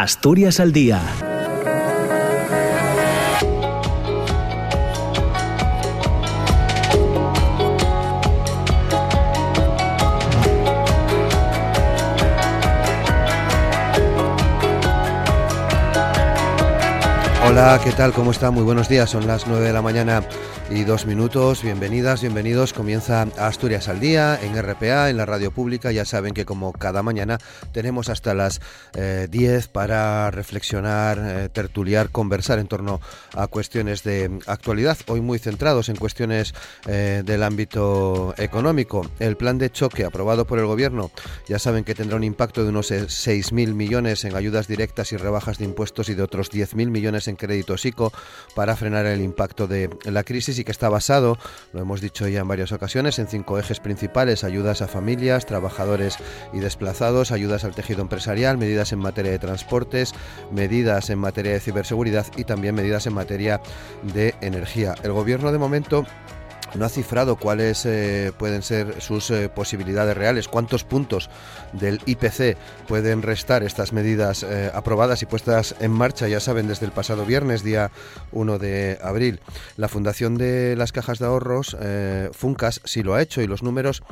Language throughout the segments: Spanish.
Asturias al día Hola, ¿qué tal? ¿Cómo está? Muy buenos días. Son las 9 de la mañana y dos minutos. Bienvenidas, bienvenidos. Comienza Asturias al día en RPA, en la radio pública. Ya saben que como cada mañana tenemos hasta las 10 eh, para reflexionar, eh, tertuliar, conversar en torno a cuestiones de actualidad. Hoy muy centrados en cuestiones eh, del ámbito económico. El plan de choque aprobado por el Gobierno ya saben que tendrá un impacto de unos 6.000 millones en ayudas directas y rebajas de impuestos y de otros 10.000 millones en crédito SICO para frenar el impacto de la crisis y que está basado, lo hemos dicho ya en varias ocasiones, en cinco ejes principales, ayudas a familias, trabajadores y desplazados, ayudas al tejido empresarial, medidas en materia de transportes, medidas en materia de ciberseguridad y también medidas en materia de energía. El gobierno de momento no ha cifrado cuáles eh, pueden ser sus eh, posibilidades reales, cuántos puntos del IPC pueden restar estas medidas eh, aprobadas y puestas en marcha, ya saben, desde el pasado viernes, día 1 de abril. La Fundación de las Cajas de Ahorros, Funcas, sí lo ha hecho y los números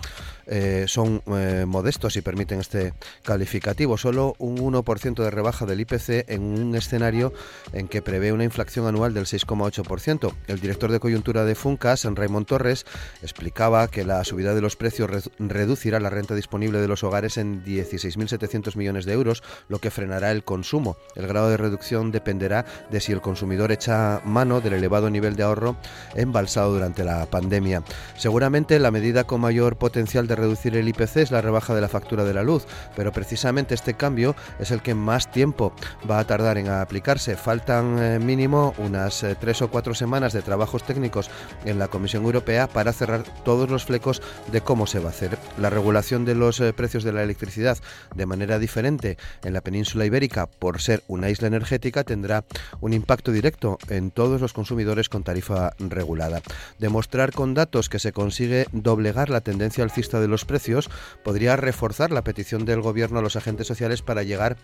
son modestos y permiten este calificativo. Solo un 1% de rebaja del IPC en un escenario en que prevé una inflación anual del 6,8%. El director de coyuntura de Funcas, Raymond Torres explicaba que la subida de los precios reducirá la renta disponible de los hogares en 16.700 millones de euros, lo que frenará el consumo. El grado de reducción dependerá de si el consumidor echa mano del elevado nivel de ahorro embalsado durante la pandemia. Seguramente la medida con mayor potencial de reducir el IPC es la rebaja de la factura de la luz, pero precisamente este cambio es el que más tiempo va a tardar en aplicarse. Faltan eh, mínimo unas eh, tres o cuatro semanas de trabajos técnicos en la Comisión Europea para cerrar todos los flecos de cómo se va a hacer. La regulación de los eh, precios de la electricidad de manera diferente en la península ibérica por ser una isla energética tendrá un impacto directo en todos los consumidores con tarifa regulada. Demostrar con datos que se consigue doblegar la tendencia alcista de los precios podría reforzar la petición del gobierno a los agentes sociales para llegar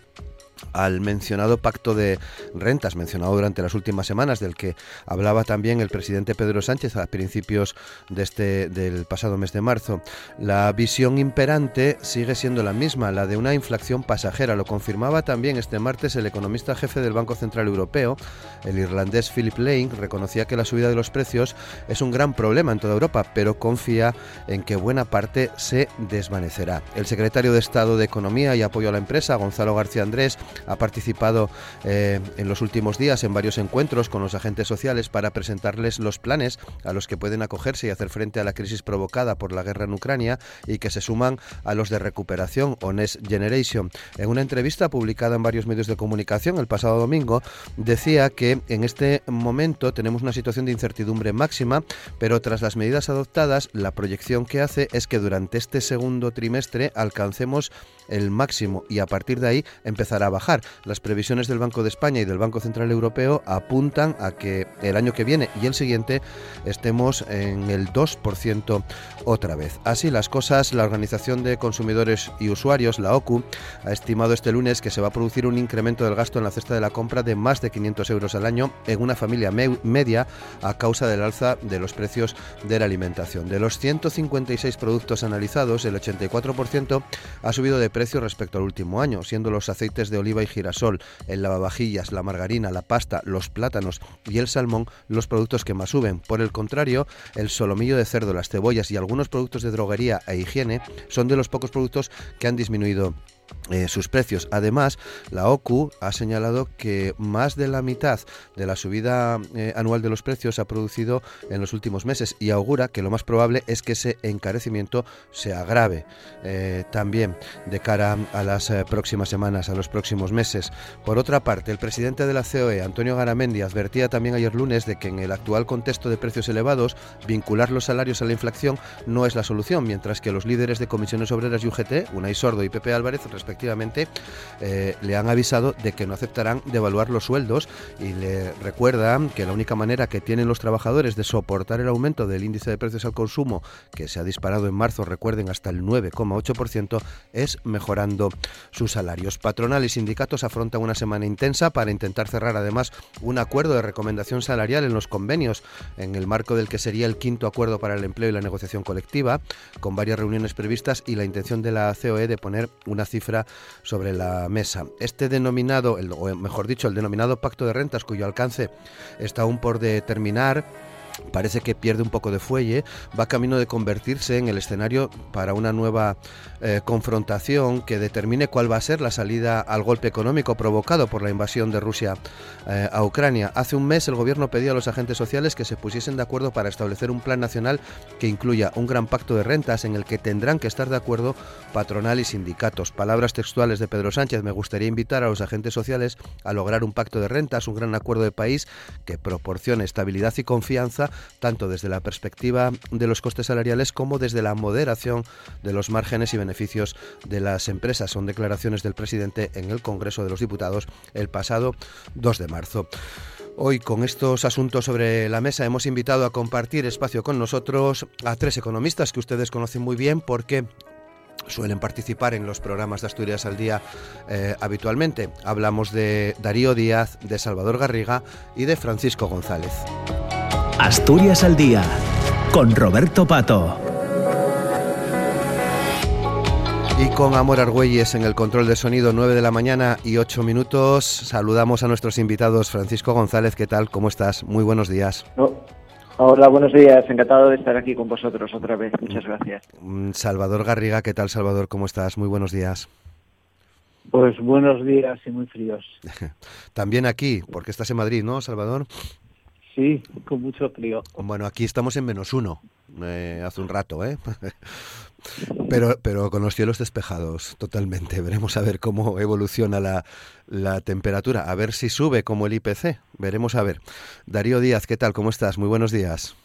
al mencionado pacto de rentas mencionado durante las últimas semanas del que hablaba también el presidente Pedro Sánchez a principios de este del pasado mes de marzo. La visión imperante sigue siendo la misma, la de una inflación pasajera. Lo confirmaba también este martes el economista jefe del Banco Central Europeo, el irlandés Philip Lane, reconocía que la subida de los precios es un gran problema en toda Europa, pero confía en que buena parte se desvanecerá. El secretario de Estado de Economía y Apoyo a la Empresa, Gonzalo García Andrés, ha participado eh, en los últimos días en varios encuentros con los agentes sociales para presentarles los planes a los que pueden acogerse y hacer frente a la crisis provocada por la guerra en Ucrania y que se suman a los de recuperación o Next Generation. En una entrevista publicada en varios medios de comunicación el pasado domingo, decía que en este momento tenemos una situación de incertidumbre máxima, pero tras las medidas adoptadas, la proyección que hace es que durante este segundo trimestre alcancemos el máximo y a partir de ahí empezará a bajar. Las previsiones del Banco de España y del Banco Central Europeo apuntan a que el año que viene y el siguiente estemos en el 2% otra vez. Así las cosas, la Organización de Consumidores y Usuarios, la OCU, ha estimado este lunes que se va a producir un incremento del gasto en la cesta de la compra de más de 500 euros al año en una familia media a causa del alza de los precios de la alimentación. De los 156 productos analizados, el 84% ha subido de precio respecto al último año, siendo los aceites de oliva y girasol, el lavavajillas, la margarina, la pasta, los plátanos y el salmón los productos que más suben. Por el contrario, el solomillo de cerdo, las cebollas y algunos productos de droguería e higiene son de los pocos productos que han disminuido eh, sus precios. Además, la OCU ha señalado que más de la mitad de la subida eh, anual de los precios se ha producido en los últimos meses y augura que lo más probable es que ese encarecimiento se agrave eh, también de cara a las próximas semanas, a los próximos meses. Por otra parte, el presidente de la COE, Antonio Garamendi, advertía también ayer lunes de que en el actual contexto de precios elevados, vincular los salarios a la inflación no es la solución, mientras que los líderes de comisiones obreras y UGT, Unai Sordo y Pepe Álvarez, respectivamente, eh, le han avisado de que no aceptarán devaluar los sueldos y le recuerdan que la única manera que tienen los trabajadores de soportar el aumento del índice de precios al consumo, que se ha disparado en marzo, recuerden, hasta el 9,8%, es mejorando sus salarios. Patronal y sindicatos afrontan una semana intensa para intentar cerrar además un acuerdo de recomendación salarial en los convenios, en el marco del que sería el quinto acuerdo para el empleo y la negociación colectiva, con varias reuniones previstas y la intención de la COE de poner una cifra sobre la mesa. Este denominado, o mejor dicho, el denominado pacto de rentas, cuyo alcance está aún por determinar, parece que pierde un poco de fuelle, va camino de convertirse en el escenario para una nueva eh, confrontación que determine cuál va a ser la salida al golpe económico provocado por la invasión de Rusia eh, a Ucrania. Hace un mes el gobierno pedía a los agentes sociales que se pusiesen de acuerdo para establecer un plan nacional que incluya un gran pacto de rentas en el que tendrán que estar de acuerdo patronal y sindicatos. Palabras textuales de Pedro Sánchez, me gustaría invitar a los agentes sociales a lograr un pacto de rentas, un gran acuerdo de país que proporcione estabilidad y confianza tanto desde la perspectiva de los costes salariales como desde la moderación de los márgenes y beneficios de las empresas. Son declaraciones del presidente en el Congreso de los Diputados el pasado 2 de marzo. Hoy con estos asuntos sobre la mesa hemos invitado a compartir espacio con nosotros a tres economistas que ustedes conocen muy bien porque suelen participar en los programas de Asturias al Día eh, habitualmente. Hablamos de Darío Díaz, de Salvador Garriga y de Francisco González. Asturias al Día, con Roberto Pato. Y con Amor Argüelles en el control de sonido, 9 de la mañana y 8 minutos. Saludamos a nuestros invitados. Francisco González, ¿qué tal? ¿Cómo estás? Muy buenos días. Hola, buenos días. Encantado de estar aquí con vosotros otra vez. Muchas gracias. Mm, Salvador Garriga, ¿qué tal, Salvador? ¿Cómo estás? Muy buenos días. Pues buenos días y muy fríos. También aquí, porque estás en Madrid, ¿no, Salvador? Sí, con mucho frío. Bueno, aquí estamos en menos uno, eh, hace un rato, ¿eh? pero, pero con los cielos despejados totalmente. Veremos a ver cómo evoluciona la, la temperatura, a ver si sube como el IPC. Veremos a ver. Darío Díaz, ¿qué tal? ¿Cómo estás? Muy buenos días.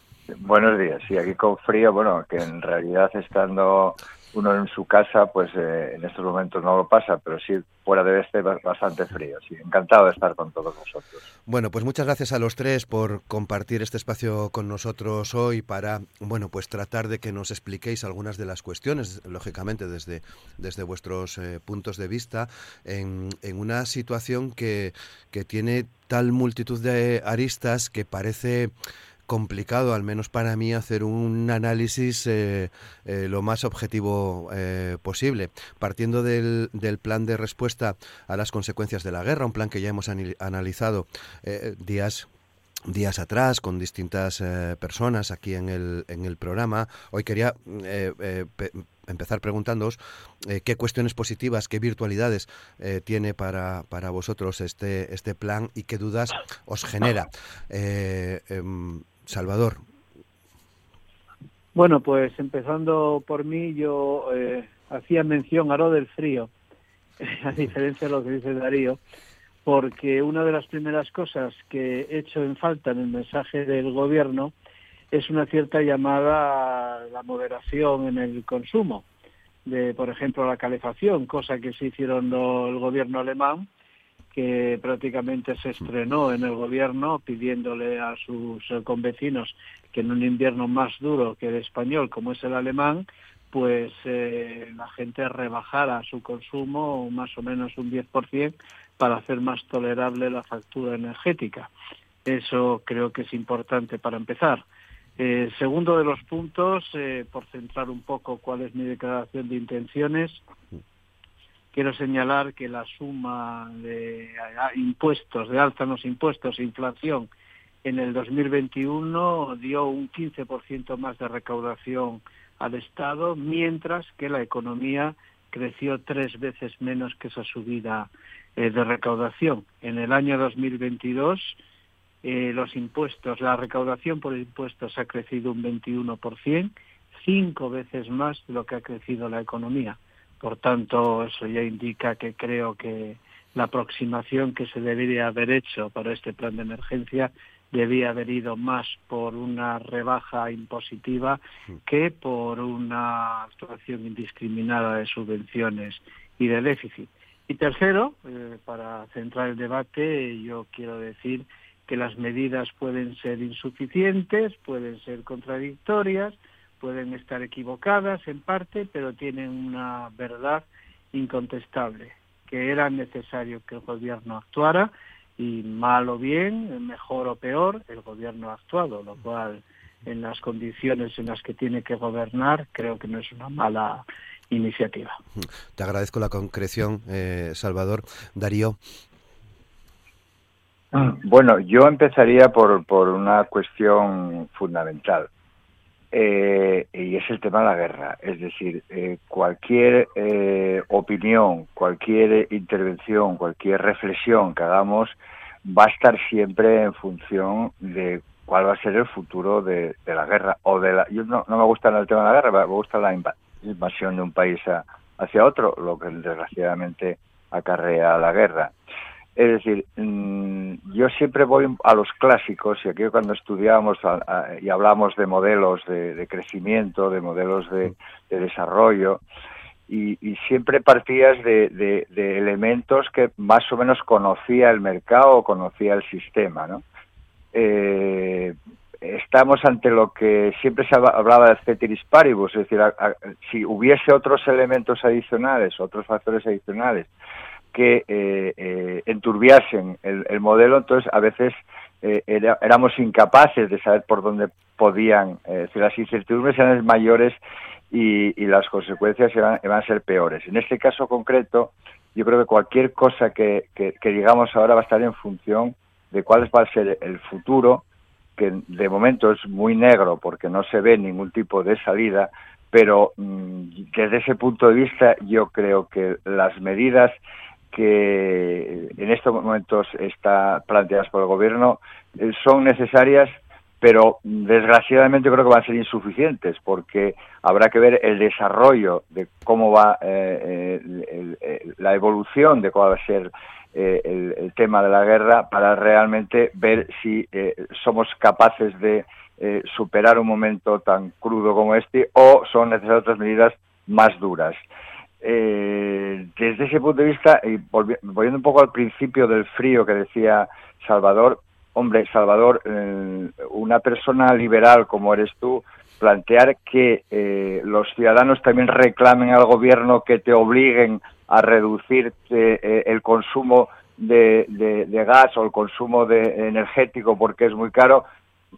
Buenos días, sí, aquí con frío, bueno, que en realidad estando uno en su casa, pues eh, en estos momentos no lo pasa, pero sí fuera de este bastante frío. Encantado de estar con todos vosotros. Bueno, pues muchas gracias a los tres por compartir este espacio con nosotros hoy para, bueno, pues tratar de que nos expliquéis algunas de las cuestiones, lógicamente desde, desde vuestros eh, puntos de vista, en, en una situación que, que tiene tal multitud de aristas que parece complicado, al menos para mí, hacer un análisis eh, eh, lo más objetivo eh, posible, partiendo del, del, plan de respuesta a las consecuencias de la guerra, un plan que ya hemos analizado días días atrás con distintas personas aquí en el, en el programa. Hoy quería empezar preguntándoos qué cuestiones positivas, qué virtualidades tiene para, para vosotros este, este plan y qué dudas os genera. Em, Salvador. Bueno, pues empezando por mí, yo eh, hacía mención a lo del frío, a diferencia de lo que dice Darío, porque una de las primeras cosas que he hecho en falta en el mensaje del gobierno es una cierta llamada a la moderación en el consumo de, por ejemplo, la calefacción, cosa que se hicieron el gobierno alemán que prácticamente se estrenó en el gobierno pidiéndole a sus eh, convecinos que en un invierno más duro que el español, como es el alemán, pues eh, la gente rebajara su consumo más o menos un 10% para hacer más tolerable la factura energética. Eso creo que es importante para empezar. Eh, segundo de los puntos, por centrar un poco cuál es mi declaración de intenciones, quiero señalar que la suma de impuestos, de los impuestos e inflación en el 2021 dio un 15% más de recaudación al Estado, mientras que la economía creció tres veces menos que esa subida eh, de recaudación. En el año 2022 eh, los impuestos, la recaudación por impuestos ha crecido un 21%, cinco veces más de lo que ha crecido la economía. Por tanto, eso ya indica que creo que la aproximación que se debería haber hecho para este plan de emergencia debía haber ido más por una rebaja impositiva que por una actuación indiscriminada de subvenciones y de déficit. Y tercero, eh, para centrar el debate, yo quiero decir que las medidas pueden ser insuficientes, pueden ser contradictorias, pueden estar equivocadas en parte, pero tienen una verdad incontestable, que era necesario que el gobierno actuara y mal o bien, mejor o peor, el gobierno ha actuado, lo cual en las condiciones en las que tiene que gobernar creo que no es una mala iniciativa. Te agradezco la concreción, eh, Salvador. Darío. Bueno, yo empezaría por, por una cuestión fundamental. Eh, y es el tema de la guerra. Es decir, eh, cualquier eh, opinión, cualquier intervención, cualquier reflexión que hagamos va a estar siempre en función de cuál va a ser el futuro de, la guerra. o de la Yo no, me gusta el tema de la guerra, me gusta la invasión de un país hacia otro, lo que desgraciadamente acarrea la guerra. Es decir, mm, yo siempre voy a los clásicos, y aquí cuando estudiamos y hablamos de modelos de, crecimiento, de modelos de, desarrollo, y, siempre partías de, elementos que más o menos conocía el mercado o conocía el sistema, ¿no? Eh, estamos ante lo que siempre se hablaba de ceteris paribus, es decir, si hubiese otros elementos adicionales, otros factores adicionales, que eh, eh, enturbiasen el, modelo, entonces a veces eh, éramos incapaces de saber por dónde podían, si las incertidumbres eran mayores y, las consecuencias iban, a ser peores. En este caso concreto, yo creo que cualquier cosa que, digamos ahora va a estar en función de cuál va a ser el futuro, que de momento es muy negro porque no se ve ningún tipo de salida, pero mm, desde ese punto de vista yo creo que las medidas que en estos momentos está planteadas por el gobierno eh, son necesarias pero desgraciadamente creo que van a ser insuficientes porque habrá que ver el desarrollo de cómo va eh, la evolución de cuál va a ser eh, el, tema de la guerra para realmente ver si somos capaces de superar un momento tan crudo como este o son necesarias otras medidas más duras. Eh, desde ese punto de vista, y volviendo un poco al principio del frío que decía Salvador, hombre, Salvador, eh, una persona liberal como eres tú, plantear que eh, los ciudadanos también reclamen al gobierno que te obliguen a reducir el consumo de, gas o el consumo de energético porque es muy caro,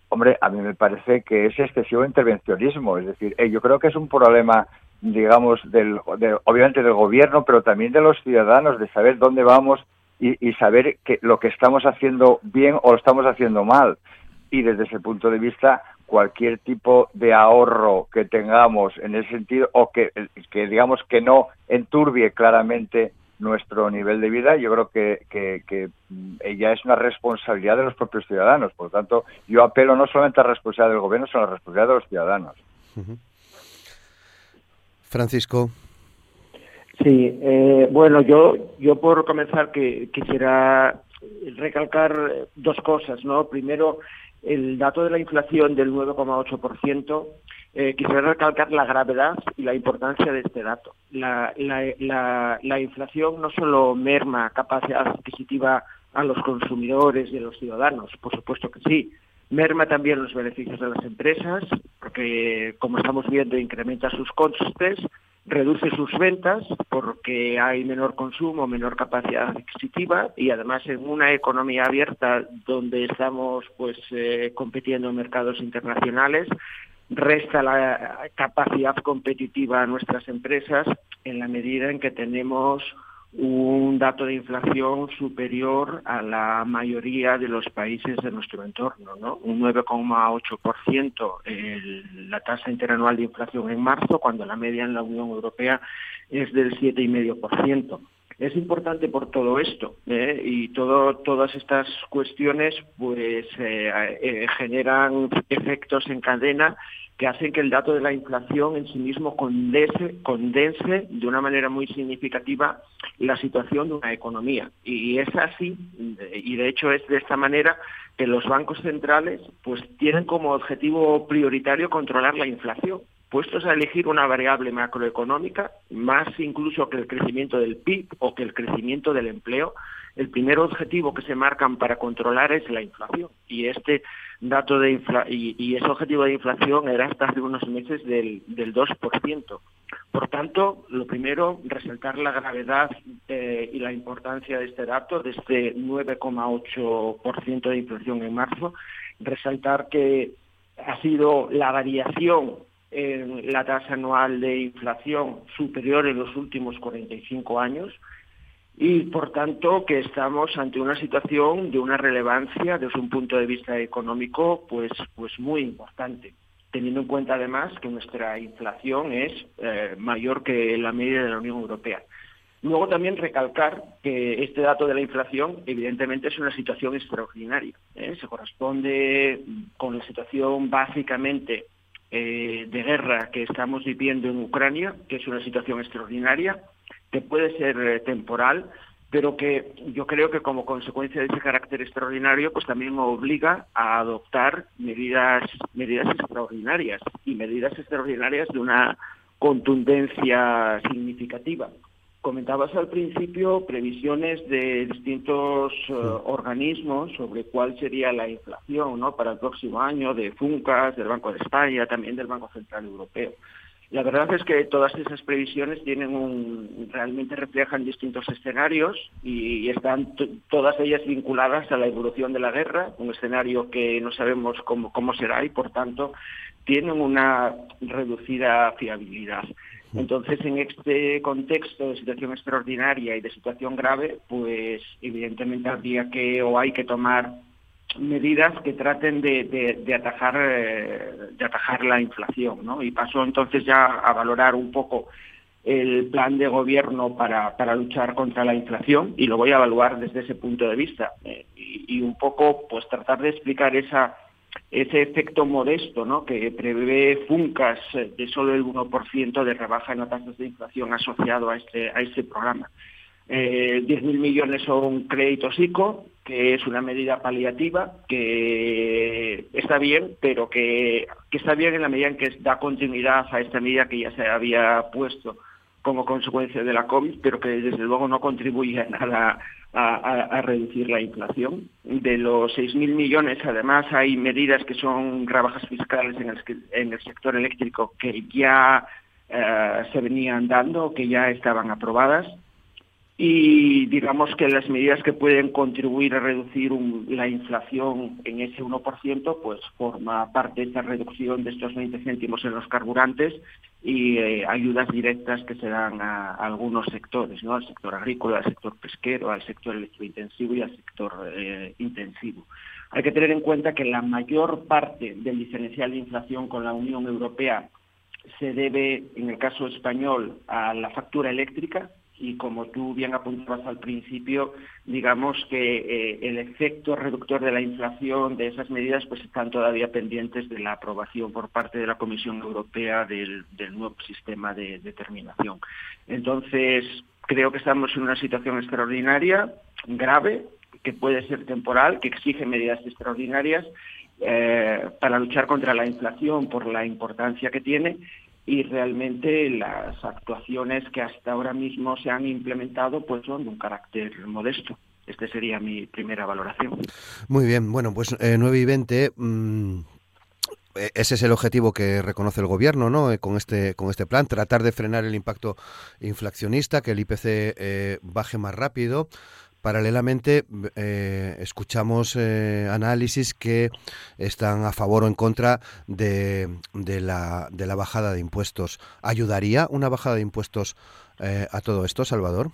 hombre, a mí me parece que es excesivo intervencionismo. Es decir, yo creo que es un problema digamos, del, obviamente del gobierno, pero también de los ciudadanos, de saber dónde vamos y, saber que lo que estamos haciendo bien o lo estamos haciendo mal. Y desde ese punto de vista, cualquier tipo de ahorro que tengamos en ese sentido o que, que digamos que no enturbie claramente nuestro nivel de vida, yo creo que, que, que ya es una responsabilidad de los propios ciudadanos. Por lo tanto, yo apelo no solamente a la responsabilidad del gobierno, sino a la responsabilidad de los ciudadanos. Francisco. Sí, eh, bueno, yo, yo por comenzar que quisiera recalcar dos cosas, ¿no? Primero, el dato de la inflación del 9,8%, eh, quisiera recalcar la gravedad y la importancia de este dato. La, la, la, inflación no solo merma capacidad adquisitiva a los consumidores y a los ciudadanos, por supuesto que sí, merma también los beneficios de las empresas, porque como estamos viendo incrementa sus costes, reduce sus ventas porque hay menor consumo, menor capacidad adquisitiva y además en una economía abierta donde estamos pues eh, compitiendo en mercados internacionales resta la capacidad competitiva a nuestras empresas en la medida en que tenemos un dato de inflación superior a la mayoría de los países de nuestro entorno, ¿no? Un 9,8% la tasa interanual de inflación en marzo, cuando la media en la Unión Europea es del 7,5%. Es importante por todo esto ¿eh? y todas estas cuestiones pues eh, eh, generan efectos en cadena que hacen que el dato de la inflación en sí mismo condense, condense de una manera muy significativa la situación de una economía. Y es así, y de hecho es de esta manera que los bancos centrales pues tienen como objetivo prioritario controlar la inflación. Puestos a elegir una variable macroeconómica, más incluso que el crecimiento del PIB o que el crecimiento del empleo, el primer objetivo que se marcan para controlar es la inflación. Y este dato de infla y, ese objetivo de inflación era hasta hace unos meses del, del 2%. Por tanto, lo primero, resaltar la gravedad eh, y la importancia de este dato, de este 9,8% de inflación en marzo, resaltar que ha sido la variación en la tasa anual de inflación superior en los últimos 45 años y, por tanto, que estamos ante una situación de una relevancia desde un punto de vista económico pues, pues muy importante teniendo en cuenta además que nuestra inflación es eh, mayor que la media de la Unión Europea. Luego también recalcar que este dato de la inflación evidentemente es una situación extraordinaria. ¿eh? Se corresponde con la situación básicamente eh, de guerra que estamos viviendo en Ucrania, que es una situación extraordinaria, que puede ser temporal, pero que yo creo que como consecuencia de ese carácter extraordinario, pues también obliga a adoptar medidas, medidas extraordinarias y medidas extraordinarias de una contundencia significativa. Comentabas al principio previsiones de distintos eh, organismos sobre cuál sería la inflación ¿no? para el próximo año, de FUNCAS, del Banco de España, también del Banco Central Europeo. La verdad es que todas esas previsiones tienen un, realmente reflejan distintos escenarios y, están todas ellas vinculadas a la evolución de la guerra, un escenario que no sabemos cómo, cómo será y por tanto tienen una reducida fiabilidad. Entonces, en este contexto de situación extraordinaria y de situación grave, pues evidentemente habría que o hay que tomar medidas que traten de, atajar eh, de atajar la inflación ¿no? y paso entonces ya a valorar un poco el plan de gobierno para, para luchar contra la inflación y lo voy a evaluar desde ese punto de vista eh, y, un poco pues tratar de explicar esa ese efecto modesto ¿no? que prevé Funcas de solo el 1% de rebaja en las tasas de inflación asociado a este, a este programa. Eh, 10.000 millones son créditos ICO, que es una medida paliativa que está bien, pero que, está bien en la medida en que da continuidad a esta medida que ya se había puesto como consecuencia de la COVID, pero que desde luego no contribuye nada a, reducir la inflación. De los 6.000 millones, además, hay medidas que son rebajas fiscales en el, sector eléctrico que ya eh, se venían dando, que ya estaban aprobadas y digamos que las medidas que pueden contribuir a reducir la inflación en ese 1%, pues forma parte de esta reducción de estos 20 céntimos en los carburantes y eh, ayudas directas que se dan a, algunos sectores, ¿no? al sector agrícola, al sector pesquero, al sector electrointensivo y al sector eh, intensivo. Hay que tener en cuenta que la mayor parte del diferencial de inflación con la Unión Europea se debe, en el caso español, a la factura eléctrica, y como tú bien apuntabas al principio, digamos que eh, el efecto reductor de la inflación de esas medidas pues están todavía pendientes de la aprobación por parte de la Comisión Europea del, nuevo sistema de determinación. Entonces, creo que estamos en una situación extraordinaria, grave, que puede ser temporal, que exige medidas extraordinarias eh, para luchar contra la inflación por la importancia que tiene y realmente las actuaciones que hasta ahora mismo se han implementado pues son de un carácter modesto. Esta sería mi primera valoración. Muy bien, bueno, pues eh, 9 y 20. Mm, e, ese es el objetivo que reconoce el gobierno, ¿no? Eh, con este con este plan, tratar de frenar el impacto inflacionista, que el IPC eh, baje más rápido. Paralelamente, eh, escuchamos eh, análisis que están a favor o en contra de, de, la, de la bajada de impuestos. ¿Ayudaría una bajada de impuestos eh, a todo esto, Salvador?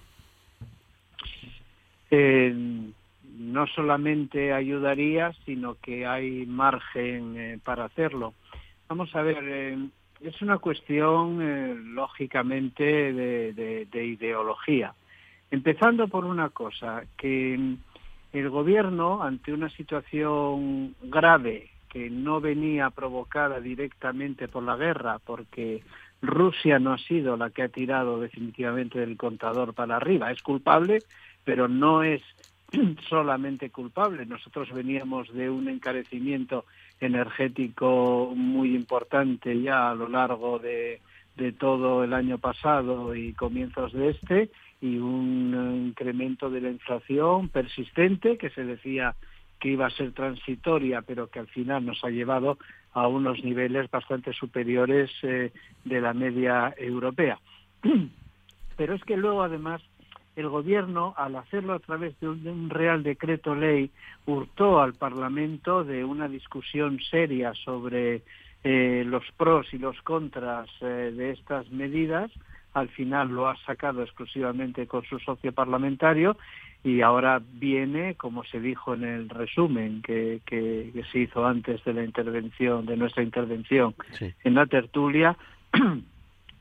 no solamente ayudaría, sino que hay margen para hacerlo. Vamos a ver, es una cuestión, lógicamente, de ideología Empezando por una cosa, que el gobierno, ante una situación grave que no venía provocada directamente por la guerra, porque Rusia no ha sido la que ha tirado definitivamente del contador para arriba, es culpable, pero no es solamente culpable. Nosotros veníamos de un encarecimiento energético muy importante ya a lo largo de, de todo el año pasado y comienzos de este y un incremento de la inflación persistente que se decía que iba a ser transitoria, pero que al final nos ha llevado a unos niveles bastante superiores eh, de la media europea. Pero es que luego, además, el Gobierno, al hacerlo a través de un, Real Decreto Ley, hurtó al Parlamento de una discusión seria sobre eh, los pros y los contras eh, de estas medidas. Al final lo ha sacado exclusivamente con su socio parlamentario y ahora viene, como se dijo en el resumen que, que, se hizo antes de la intervención, de nuestra intervención en la tertulia,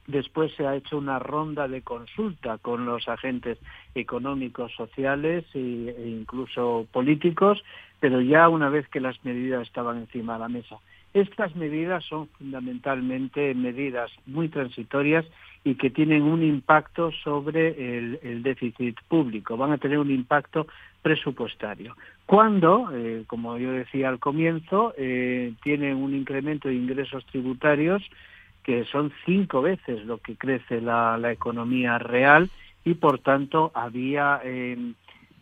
Después se ha hecho una ronda de consulta con los agentes económicos, sociales e incluso políticos, pero ya una vez que las medidas estaban encima de la mesa. Estas medidas son fundamentalmente medidas muy transitorias y que tienen un impacto sobre el, déficit público, van a tener un impacto presupuestario. Cuando, eh, como yo decía al comienzo, eh, tienen un incremento de ingresos tributarios que son cinco veces lo que crece la, economía real y por tanto había eh,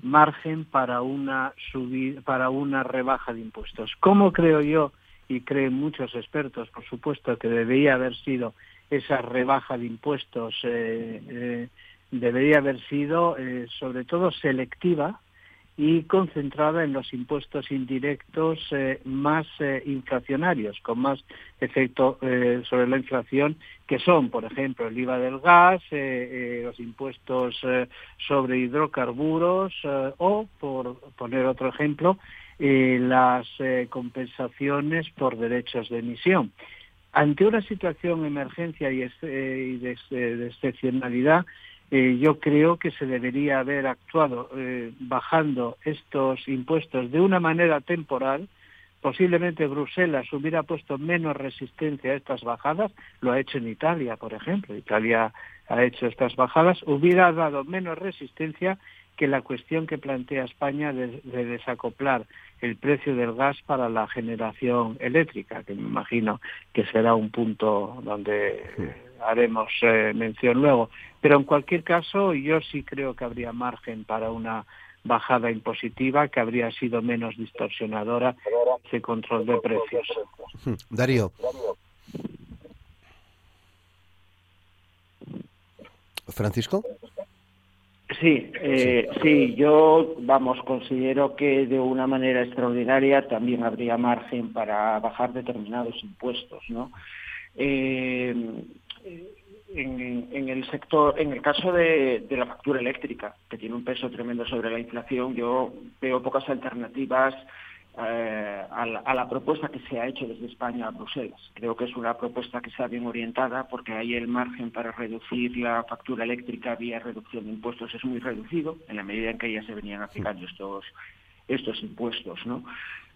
margen para una subida, para una rebaja de impuestos. ¿Cómo creo yo y creen muchos expertos, por supuesto, que debería haber sido esa rebaja de impuestos, eh, eh, debería haber sido eh, sobre todo selectiva y concentrada en los impuestos indirectos más inflacionarios, con más efecto sobre la inflación, que son, por ejemplo, el IVA del gas, los impuestos sobre hidrocarburos o, por poner otro ejemplo, las compensaciones por derechos de emisión. Ante una situación de emergencia y, eh, de, excepcionalidad, yo creo que se debería haber actuado bajando estos impuestos de una manera temporal. Posiblemente Bruselas hubiera puesto menos resistencia a estas bajadas, lo ha hecho en Italia, por ejemplo. Italia ha hecho estas bajadas, hubiera dado menos resistencia que la cuestión que plantea España de, desacoplar el precio del gas para la generación eléctrica, que me imagino que será un punto donde haremos eh, mención luego. Pero en cualquier caso, yo sí creo que habría margen para una bajada impositiva que habría sido menos distorsionadora ese control de precios. Darío. Francisco. Sí, eh, sí, yo, vamos, considero que de una manera extraordinaria también habría margen para bajar determinados impuestos, ¿no? Eh, en, el sector, en el caso de, la factura eléctrica, que tiene un peso tremendo sobre la inflación, yo veo pocas alternativas eh, a, la, propuesta que se ha hecho desde España a Bruselas. Creo que es una propuesta que está bien orientada porque ahí el margen para reducir la factura eléctrica vía reducción de impuestos es muy reducido en la medida en que ya se venían aplicando estos, estos impuestos. ¿no?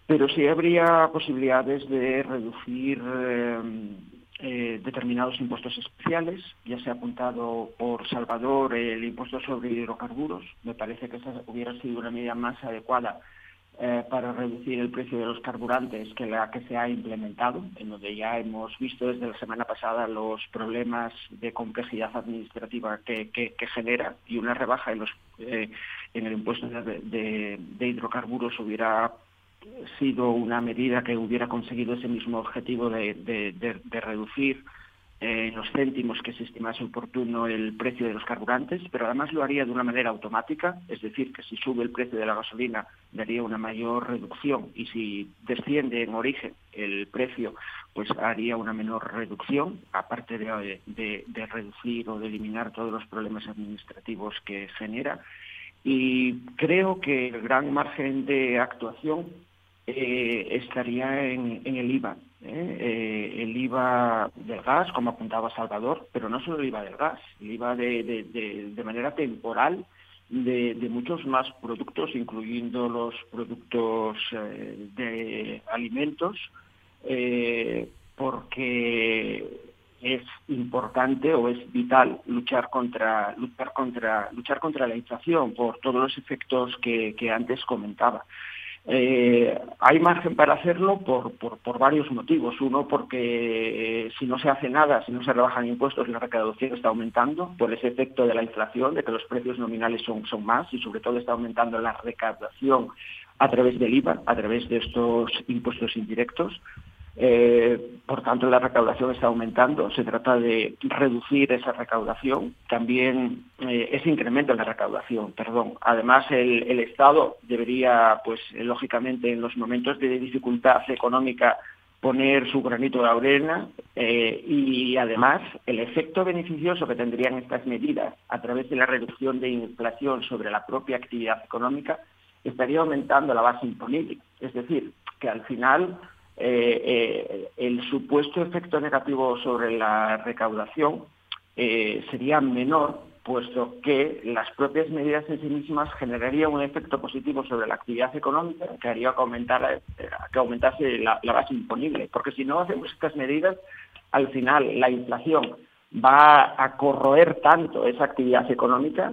Pero sí habría posibilidades de reducir eh, eh, determinados impuestos especiales. Ya se ha apuntado por Salvador el impuesto sobre hidrocarburos. Me parece que esa hubiera sido una medida más adecuada eh, para reducir el precio de los carburantes que la que se ha implementado, en donde ya hemos visto desde la semana pasada los problemas de complejidad administrativa que, genera y una rebaja en, los, eh, en el impuesto de, hidrocarburos hubiera sido una medida que hubiera conseguido ese mismo objetivo de reducir en los céntimos que se estimase oportuno el precio de los carburantes, pero además lo haría de una manera automática, es decir, que si sube el precio de la gasolina daría una mayor reducción y si desciende en origen el precio, pues haría una menor reducción, aparte de, de reducir o de eliminar todos los problemas administrativos que genera. Y creo que el gran margen de actuación eh, estaría en, el IVA. ¿Eh? Eh, el IVA del gas, como apuntaba Salvador, pero no solo el IVA del gas, el IVA de, de, manera temporal de, muchos más productos, incluyendo los productos de alimentos, porque es importante o es vital luchar contra luchar contra luchar contra la inflación por todos los efectos que, antes comentaba. Eh, hay margen para hacerlo por, varios motivos. Uno, porque eh, si no se hace nada, si no se rebajan impuestos, la recaudación está aumentando por ese efecto de la inflación, de que los precios nominales son, son más y sobre todo está aumentando la recaudación a través del IVA, a través de estos impuestos indirectos. Eh, por tanto, la recaudación está aumentando. Se trata de reducir esa recaudación, también eh, ese incremento en la recaudación, perdón. Además, el, Estado debería, pues, lógicamente, en los momentos de dificultad económica, poner su granito de arena eh, y además el efecto beneficioso que tendrían estas medidas a través de la reducción de inflación sobre la propia actividad económica estaría aumentando la base imponible. Es decir, que al final eh, eh, el supuesto efecto negativo sobre la recaudación eh, sería menor, puesto que las propias medidas en sí mismas generarían un efecto positivo sobre la actividad económica que haría que, aumentara, que aumentase la, base imponible. Porque si no hacemos estas medidas, al final la inflación va a corroer tanto esa actividad económica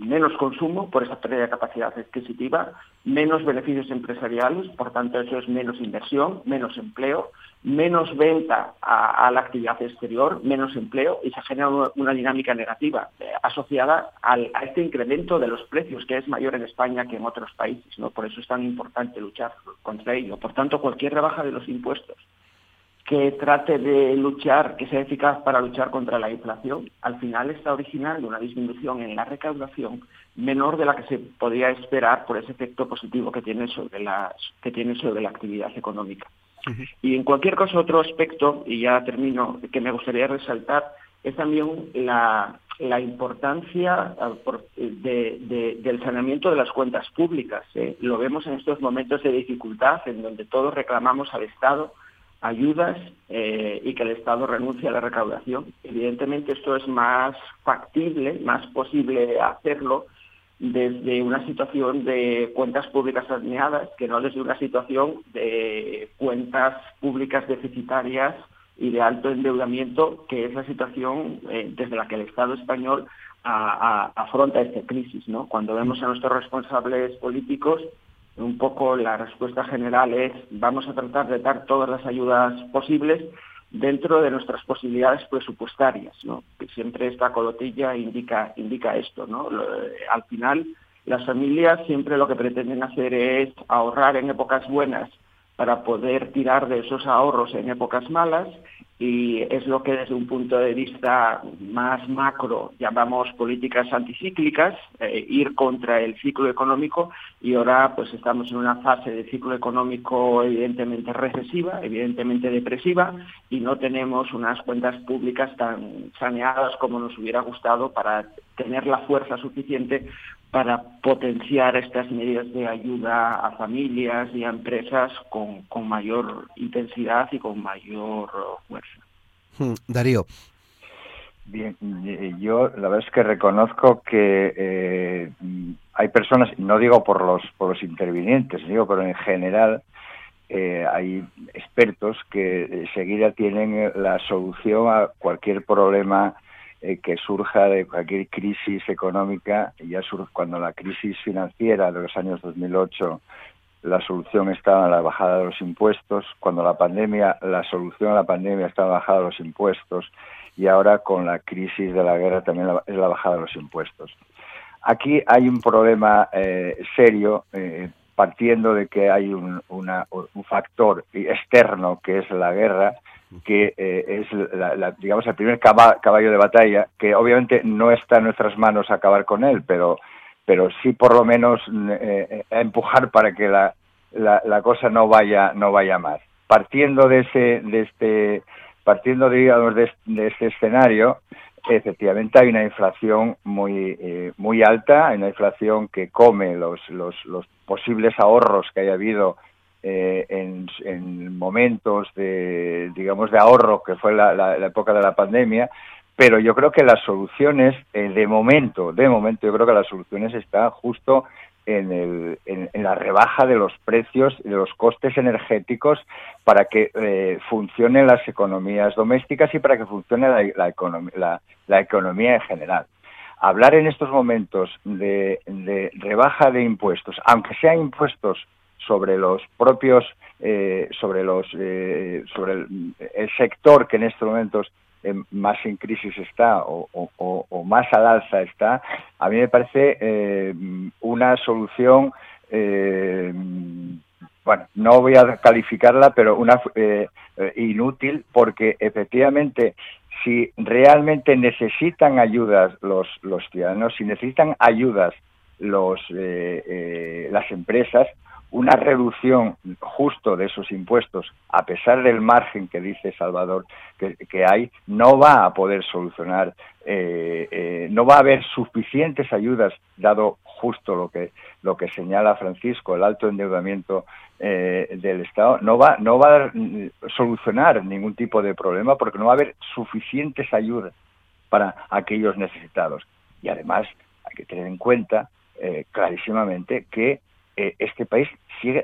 menos consumo por esa pérdida de capacidad adquisitiva, menos beneficios empresariales, por tanto eso es menos inversión, menos empleo, menos venta a, la actividad exterior, menos empleo y se genera una, dinámica negativa eh, asociada a este incremento de los precios que es mayor en España que en otros países. Por eso es tan importante luchar contra ello. Por tanto, cualquier rebaja de los impuestos que trate de luchar, que sea eficaz para luchar contra la inflación, al final está originando una disminución en la recaudación menor de la que se podría esperar por ese efecto positivo que tiene sobre la, que tiene sobre la actividad económica. Y en cualquier caso, otro aspecto, y ya termino, que me gustaría resaltar, es también la, importancia ah, del saneamiento de las cuentas públicas. ¿eh? Lo vemos en estos momentos de dificultad, en donde todos reclamamos al Estado ayudas eh, y que el Estado renuncie a la recaudación. Evidentemente esto es más factible, más posible hacerlo desde una situación de cuentas públicas saneadas que no desde una situación de cuentas públicas deficitarias y de alto endeudamiento, que es la situación eh, desde la que el Estado español afronta esta crisis. ¿no? Cuando vemos a nuestros responsables políticos un poco la respuesta general es vamos a tratar de dar todas las ayudas posibles dentro de nuestras posibilidades presupuestarias, ¿no? Siempre esta colotilla indica, indica esto, ¿no? al final, las familias siempre lo que pretenden hacer es ahorrar en épocas buenas para poder tirar de esos ahorros en épocas malas y es lo que desde un punto de vista más macro llamamos políticas anticíclicas, eh, ir contra el ciclo económico y ahora pues estamos en una fase de ciclo económico evidentemente recesiva, evidentemente depresiva y no tenemos unas cuentas públicas tan saneadas como nos hubiera gustado para tener la fuerza suficiente para potenciar estas medidas de ayuda a familias y a empresas con, mayor intensidad y con mayor fuerza. Hmm, Darío. Bien, eh, yo la verdad es que reconozco que eh, hay personas, no digo por los, por los intervinientes, digo, pero en general eh, hay expertos que seguida tienen la solución a cualquier problema eh, que surja de cualquier crisis económica, ya surge cuando la crisis financiera de los años 2008 la solución estaba en la bajada de los impuestos, cuando la pandemia, la solución a la pandemia estaba en la bajada de los impuestos y ahora con la crisis de la guerra también es la bajada de los impuestos. Aquí hay un problema eh, serio, eh, partiendo de que hay un factor externo que es la guerra, que eh, es, la, digamos, el primer caballo de batalla, que obviamente no está en nuestras manos acabar con él, pero, pero sí por lo menos eh, empujar para que la, la, cosa no vaya, no vaya más. Partiendo de ese, de este, partiendo digamos de, este escenario, efectivamente hay una inflación muy, eh, muy alta, hay una inflación que come los, los, los posibles ahorros que haya habido eh, en, momentos de, digamos, de ahorro, que fue la, época de la pandemia, pero yo creo que las soluciones, eh, de momento, de momento, yo creo que las soluciones están justo en, la rebaja de los precios, de los costes energéticos para que eh, funcionen las economías domésticas y para que funcione la, economía en general. Hablar en estos momentos de, rebaja de impuestos, aunque sean impuestos sobre los propios, eh, sobre los, eh, sobre el, sector que en estos momentos más en crisis está o, más al alza está, a mí me parece eh, una solución, eh, bueno, no voy a calificarla, pero una eh, inútil, porque efectivamente si realmente necesitan ayudas los, los ciudadanos, si necesitan ayudas los, las empresas, una reducción justo de esos impuestos, a pesar del margen que dice Salvador que, hay, no va a poder solucionar, eh, eh, no va a haber suficientes ayudas, dado justo lo que lo que señala Francisco, el alto endeudamiento eh, del Estado, no va no va a solucionar ningún tipo de problema porque no va a haber suficientes ayudas para aquellos necesitados. Y además hay que tener en cuenta clarísimamente que eh, este país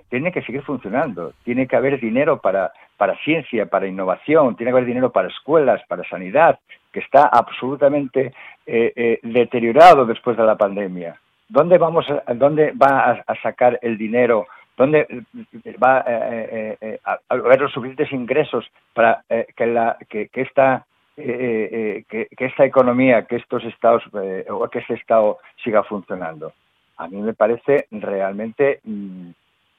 tiene que seguir funcionando, tiene que haber dinero para, para ciencia, para innovación, tiene que haber dinero para escuelas, para sanidad, que está absolutamente eh, eh, deteriorado después de la pandemia. ¿Dónde, vamos dónde va a, sacar el dinero? ¿Dónde va a, haber los suficientes ingresos para que, que, esta que, que, esta economía, que estos estados o que este estado siga funcionando a mí me parece realmente, mm,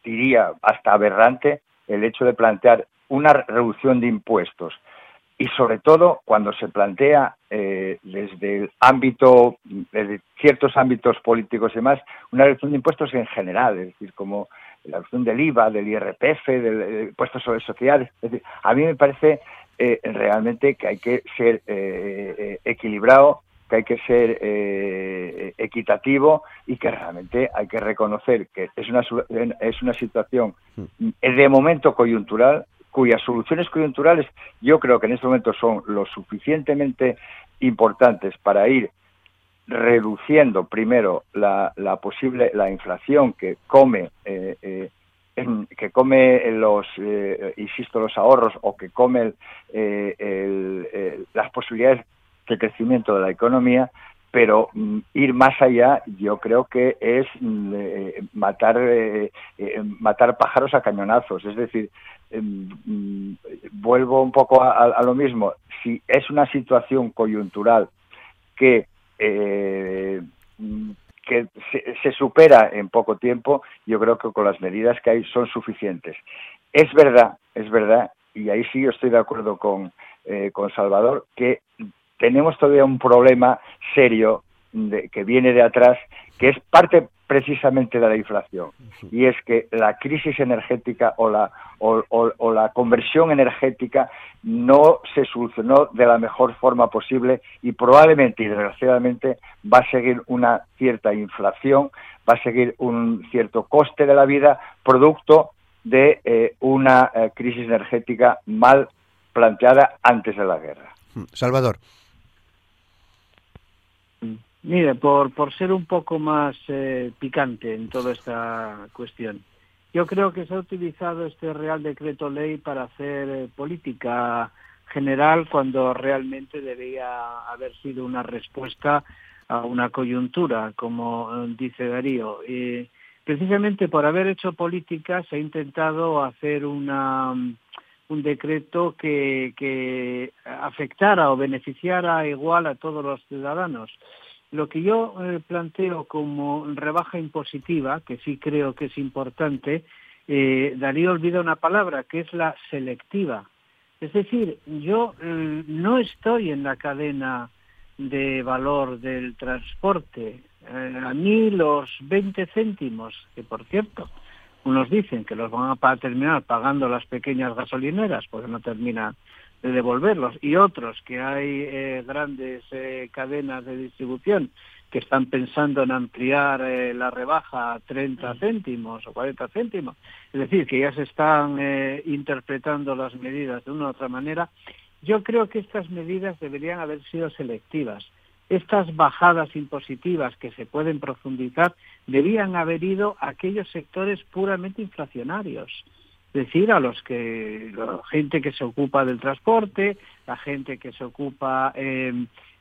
diría, hasta aberrante el hecho de plantear una reducción de impuestos y sobre todo cuando se plantea eh, desde el ámbito, ciertos ámbitos políticos y demás, una reducción de impuestos en general, es decir, como la reducción del IVA, del IRPF, del, eh, impuesto sobre sociedades. Es decir, a mí me parece eh, realmente que hay que ser equilibrado que hay que ser eh, equitativo y que realmente hay que reconocer que es una, es una situación mm. de momento coyuntural cuyas soluciones coyunturales yo creo que en este momento son lo suficientemente importantes para ir reduciendo primero la, la posible la inflación que come eh, eh, que come los insisto los ahorros o que come las posibilidades de crecimiento de la economía, pero mm, ir más allá yo creo que es mm, eh, matar eh, eh, matar pájaros a cañonazos. Es decir em, mm, vuelvo un poco a, lo mismo. Si es una situación coyuntural que que se, supera en poco tiempo yo creo que con las medidas que hay son suficientes. Es verdad es verdad y ahí sí yo estoy de acuerdo con con Salvador que tenemos todavía un problema serio que viene de atrás, que es parte precisamente de la inflación, y es que la crisis energética o la, o, la conversión energética no se solucionó de la mejor forma posible y probablemente y desgraciadamente va a seguir una cierta inflación, va a seguir un cierto coste de la vida producto de eh, una eh, crisis energética mal planteada antes de la guerra. Salvador. Mire, por, por ser un poco más eh, picante en toda esta cuestión, yo creo que se ha utilizado este Real Decreto Ley para hacer eh, política general cuando realmente debía haber sido una respuesta a una coyuntura, como eh, dice Darío. Precisamente por haber hecho política se ha intentado hacer una, un decreto que, que afectara o beneficiara igual a todos los ciudadanos. Lo que yo eh, planteo como rebaja impositiva, que sí creo que es importante, eh, Darío olvida una palabra, que es la selectiva. Es decir, yo eh, no estoy en la cadena de valor del transporte. Eh, a mí los 20 céntimos, que por cierto, unos dicen que los van a terminar pagando las pequeñas gasolineras, porque no terminan de devolverlos. Y otros que hay eh, grandes eh, cadenas de distribución que están pensando en ampliar eh, la rebaja a 30 céntimos o 40 céntimos, es decir, que ya se están interpretando las medidas de una u otra manera, yo creo que estas medidas deberían haber sido selectivas. Estas bajadas impositivas que se pueden profundizar debían haber ido a aquellos sectores puramente inflacionarios, es decir, a los que la gente que se ocupa del transporte, la gente que se ocupa eh,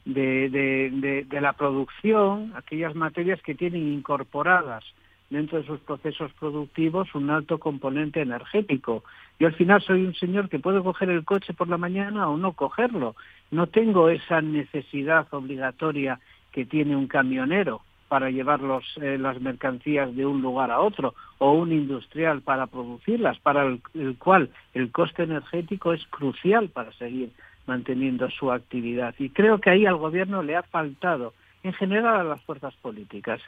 de, de la producción, aquellas materias que tienen incorporadas dentro de sus procesos productivos un alto componente energético. Yo al final soy un señor que puedo coger el coche por la mañana o no cogerlo. No tengo esa necesidad obligatoria que tiene un camionero para llevar eh, las mercancías de un lugar a otro o un industrial para producirlas, para el cual el coste energético es crucial para seguir manteniendo su actividad. Y creo que ahí al gobierno le ha faltado, en general a las fuerzas políticas,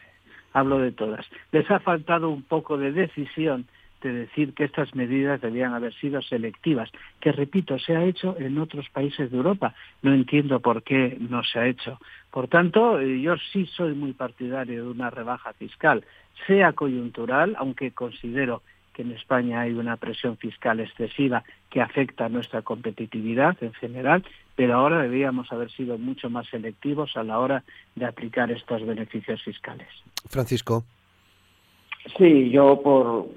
hablo de todas, les ha faltado un poco de decisión de decir que estas medidas debían haber sido selectivas, que repito, se ha hecho en otros países de Europa. No entiendo por qué no se ha hecho. Por tanto, eh, yo sí soy muy partidario de una rebaja fiscal, sea coyuntural, aunque considero que en España hay una presión fiscal excesiva que afecta a nuestra competitividad en general, pero ahora deberíamos haber sido mucho más selectivos a la hora de aplicar estos beneficios fiscales. Francisco. Sí, yo por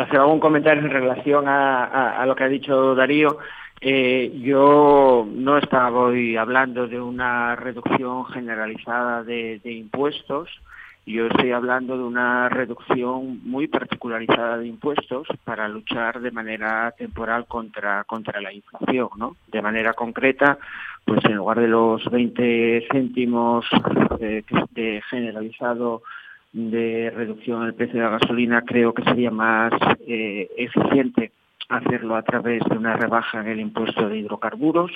hacer algún comentario en relación a, lo que ha dicho Darío, eh, yo no estaba hoy hablando de una reducción generalizada de impuestos, yo estoy hablando de una reducción muy particularizada de impuestos para luchar de manera temporal contra, contra la inflación, ¿no? De manera concreta, pues en lugar de los 20 céntimos eh, de generalizado de reducción del precio de la gasolina, creo que sería más eh, eficiente hacerlo a través de una rebaja en el impuesto de hidrocarburos,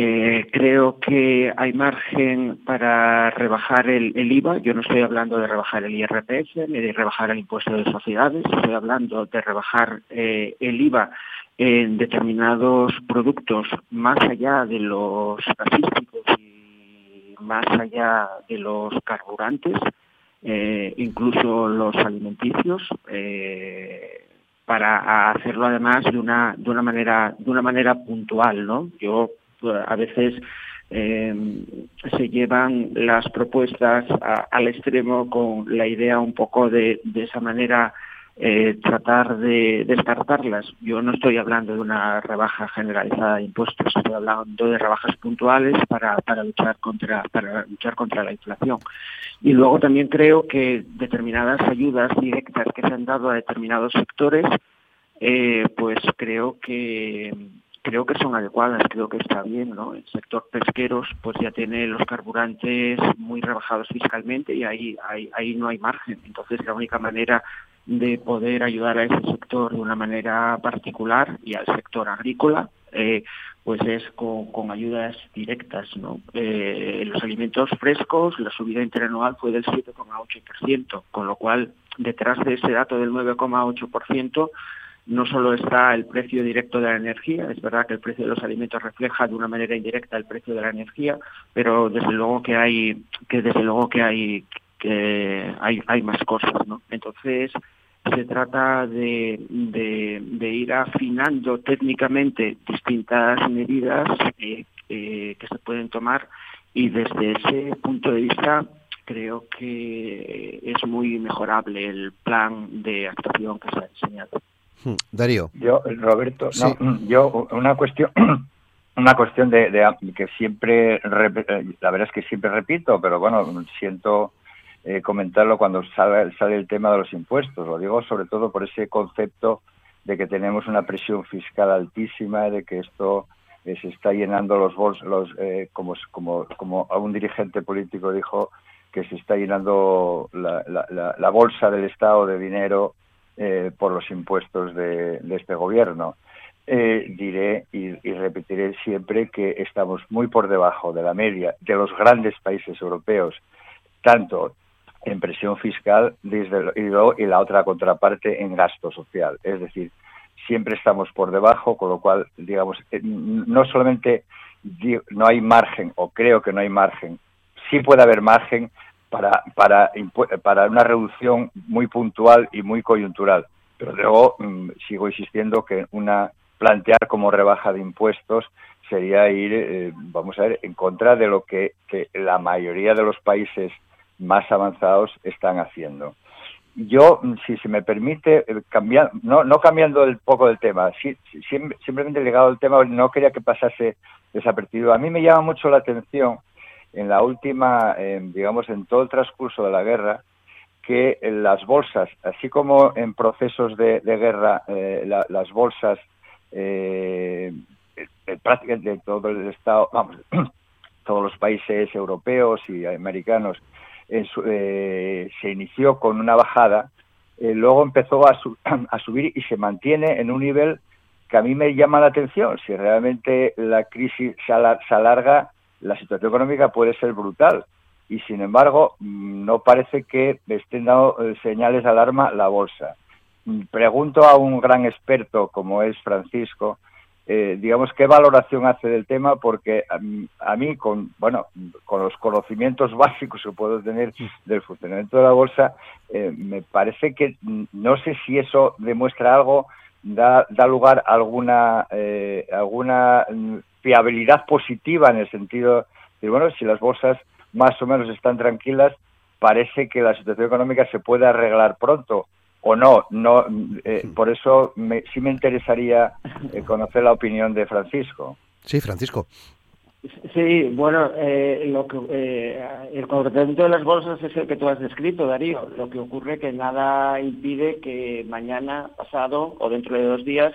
eh, creo que hay margen para rebajar el, IVA. Yo no estoy hablando de rebajar el IRPF ni de rebajar el impuesto de sociedades. Estoy hablando de rebajar eh, el IVA en determinados productos más allá de los gasísticos y más allá de los carburantes, eh, incluso los alimenticios. para hacerlo además de una de una manera de una manera puntual, ¿no? Yo a veces eh, se llevan las propuestas al extremo con la idea un poco de, esa manera eh, tratar de descartarlas. Yo no estoy hablando de una rebaja generalizada de impuestos, estoy hablando de rebajas puntuales para, para luchar contra para luchar contra la inflación. Y luego también creo que determinadas ayudas directas que se han dado a determinados sectores, eh, pues creo que creo que son adecuadas, creo que está bien, ¿no? El sector pesqueros pues ya tiene los carburantes muy rebajados fiscalmente y ahí, ahí, ahí no hay margen. Entonces la única manera de poder ayudar a ese sector de una manera particular y al sector agrícola, eh, pues es con, ayudas directas. ¿no? Eh, los alimentos frescos, la subida interanual fue del 7,8%, con lo cual detrás de ese dato del 9,8%, no solo está el precio directo de la energía, es verdad que el precio de los alimentos refleja de una manera indirecta el precio de la energía, pero desde luego que hay que desde luego que hay que hay, hay más cosas, ¿no? Entonces se trata de, de, ir afinando técnicamente distintas medidas eh, eh, que se pueden tomar y desde ese punto de vista creo que es muy mejorable el plan de actuación que se ha diseñado. Hmm. Darío. Yo, Roberto, no, yo una cuestión, una cuestión de, que siempre, eh, la verdad es que siempre repito, pero bueno, siento eh, comentarlo cuando sale, sale el tema de los impuestos. Lo digo sobre todo por ese concepto de que tenemos una presión fiscal altísima, de que esto eh, se está llenando los bolsos, como, como, como un dirigente político dijo, que se está llenando la, la, la bolsa del Estado de dinero eh, por los impuestos de, este gobierno. Eh, diré y, repetiré siempre que estamos muy por debajo de la media de los grandes países europeos, tanto en presión fiscal desde, y, la otra contraparte en gasto social. Es decir, siempre estamos por debajo, con lo cual, digamos, eh, no solamente no hay margen, o creo que no hay margen, sí puede haber margen para, para, para una reducción muy puntual y muy coyuntural. Pero luego mm, sigo insistiendo que una plantear como rebaja de impuestos sería ir, eh, vamos a ver, en contra de lo que, la mayoría de los países más avanzados están haciendo. Yo, si se me permite, eh, cambiar, no, no cambiando el poco del tema, simplemente ligado al tema, no quería que pasase desapercibido. A mí me llama mucho la atención en la última, digamos, en todo el transcurso de la guerra, que las bolsas, así como en procesos de, guerra, eh, las bolsas eh, de todo el Estado, vamos, todos los países europeos y americanos, eh, se inició con una bajada, eh, luego empezó a, a subir y se mantiene en un nivel que a mí me llama la atención. Si realmente la crisis se alarga, la situación económica puede ser brutal. Y sin embargo mm, no parece que estén dando eh, señales de alarma la bolsa. Mm, pregunto a un gran experto como es Francisco, eh, digamos, qué valoración hace del tema, porque a, mí, con, bueno, con los conocimientos básicos que puedo tener del funcionamiento de la bolsa, eh, me parece que mm, no sé si eso demuestra algo, da, da lugar a alguna, alguna fiabilidad positiva en el sentido de, bueno, si las bolsas más o menos están tranquilas, parece que la situación económica se puede arreglar pronto o no. no eh, por eso sí me interesaría eh, conocer la opinión de Francisco. Sí, Francisco. Sí, bueno, eh, lo que, el comportamiento de las bolsas es el que tú has descrito, Darío. Lo que ocurre que nada impide que mañana, pasado o dentro de dos días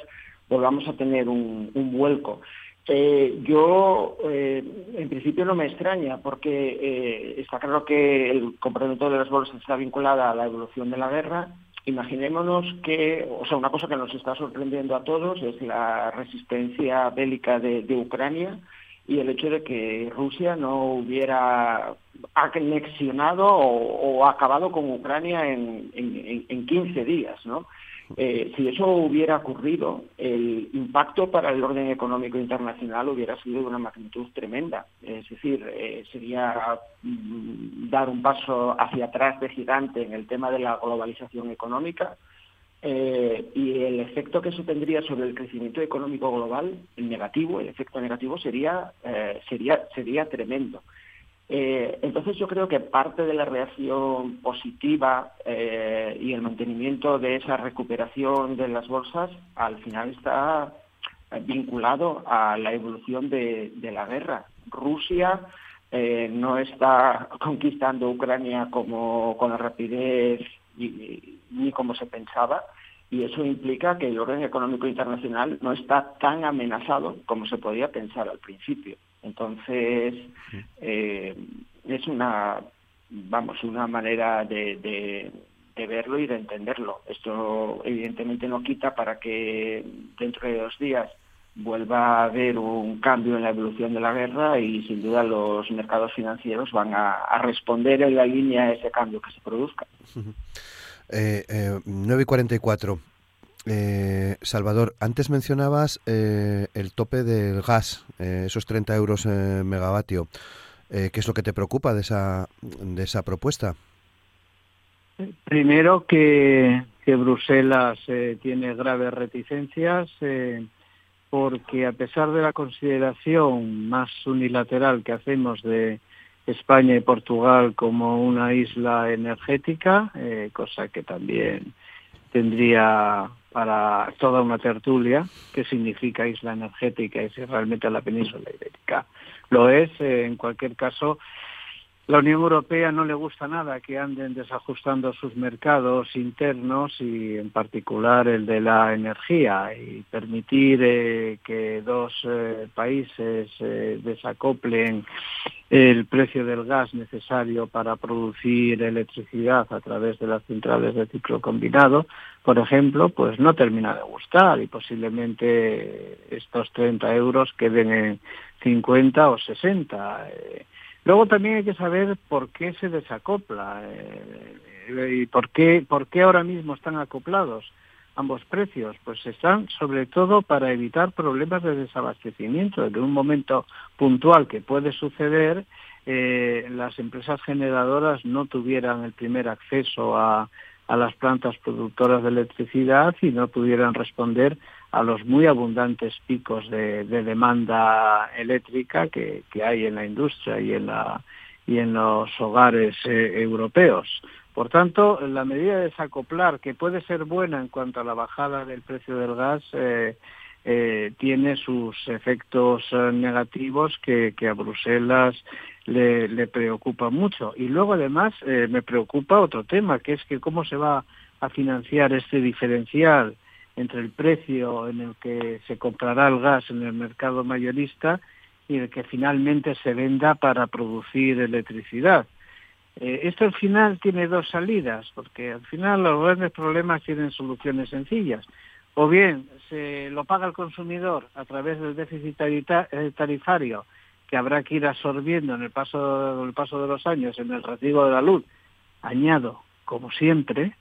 volvamos a tener un vuelco. Eh, yo, eh, en principio, no me extraña, porque eh, está claro que el comportamiento de las bolsas está vinculado a la evolución de la guerra. Imaginémonos que, o sea, una cosa que nos está sorprendiendo a todos es la resistencia bélica de, Ucrania y el hecho de que Rusia no hubiera anexionado o, acabado con Ucrania en, en, en 15 días, ¿no? Eh, si eso hubiera ocurrido, el impacto para el orden económico internacional hubiera sido de una magnitud tremenda. Es decir, eh, sería mm, dar un paso hacia atrás de gigante en el tema de la globalización económica eh, y el efecto que eso tendría sobre el crecimiento económico global, el negativo, el efecto negativo sería, sería, sería tremendo. Eh, entonces yo creo que parte de la reacción positiva eh, y el mantenimiento de esa recuperación de las bolsas al final está vinculado a la evolución de, la guerra. Rusia eh, no está conquistando Ucrania como con la rapidez ni como se pensaba y eso implica que el orden económico internacional no está tan amenazado como se podía pensar al principio. Entonces, eh, es una, vamos, una manera de, verlo y de entenderlo. Esto evidentemente no quita para que dentro de dos días vuelva a haber un cambio en la evolución de la guerra y sin duda los mercados financieros van a, responder en la línea a ese cambio que se produzca. Eh, eh, 9 y 44. Eh, Salvador, antes mencionabas eh, el tope del gas, eh, esos 30 euros megavatio. ¿Qué es lo que te preocupa de esa, de esa propuesta? Primero que, que Bruselas tiene graves reticencias porque a pesar de la consideración más unilateral que hacemos de España y Portugal como una isla energética, cosa que también tendría para toda una tertulia qué significa isla energética y si realmente la península ibérica lo es. Eh, en cualquier caso, la Unión Europea no le gusta nada que anden desajustando sus mercados internos y en particular el de la energía y permitir eh, que dos eh, países eh, desacoplen el precio del gas necesario para producir electricidad a través de las centrales de ciclo combinado, por ejemplo, pues no termina de gustar y posiblemente estos 30 euros queden en 50 o 60. Luego también hay que saber por qué se desacopla eh, y por qué, por qué ahora mismo están acoplados ambos precios. Pues están sobre todo para evitar problemas de desabastecimiento, de un momento puntual que puede suceder eh, las empresas generadoras no tuvieran el primer acceso a, a las plantas productoras de electricidad y no pudieran responder a los muy abundantes picos de, demanda eléctrica que, hay en la industria y en, la, y en los hogares eh, europeos. Por tanto, la medida de desacoplar, que puede ser buena en cuanto a la bajada del precio del gas, eh, eh, tiene sus efectos negativos que, a Bruselas le, le, preocupa mucho. Y luego, además, me preocupa otro tema, que es que cómo se va a financiar este diferencial entre el precio en el que se comprará el gas en el mercado mayorista y el que finalmente se venda para producir electricidad. Eh, esto al final tiene dos salidas, porque al final los grandes problemas tienen soluciones sencillas. O bien se lo paga el consumidor a través del déficit eh, tarifario que habrá que ir absorbiendo en el paso, el paso de los años en el recibo de la luz, añado, como siempre,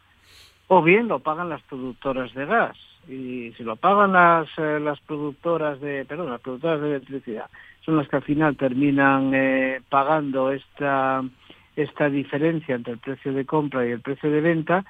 o bien lo pagan las productoras de gas. Y si lo pagan las, eh, las productoras de, perdón, las productoras de electricidad, son las que al final terminan eh, pagando esta, esta diferencia entre el precio de compra y el precio de venta,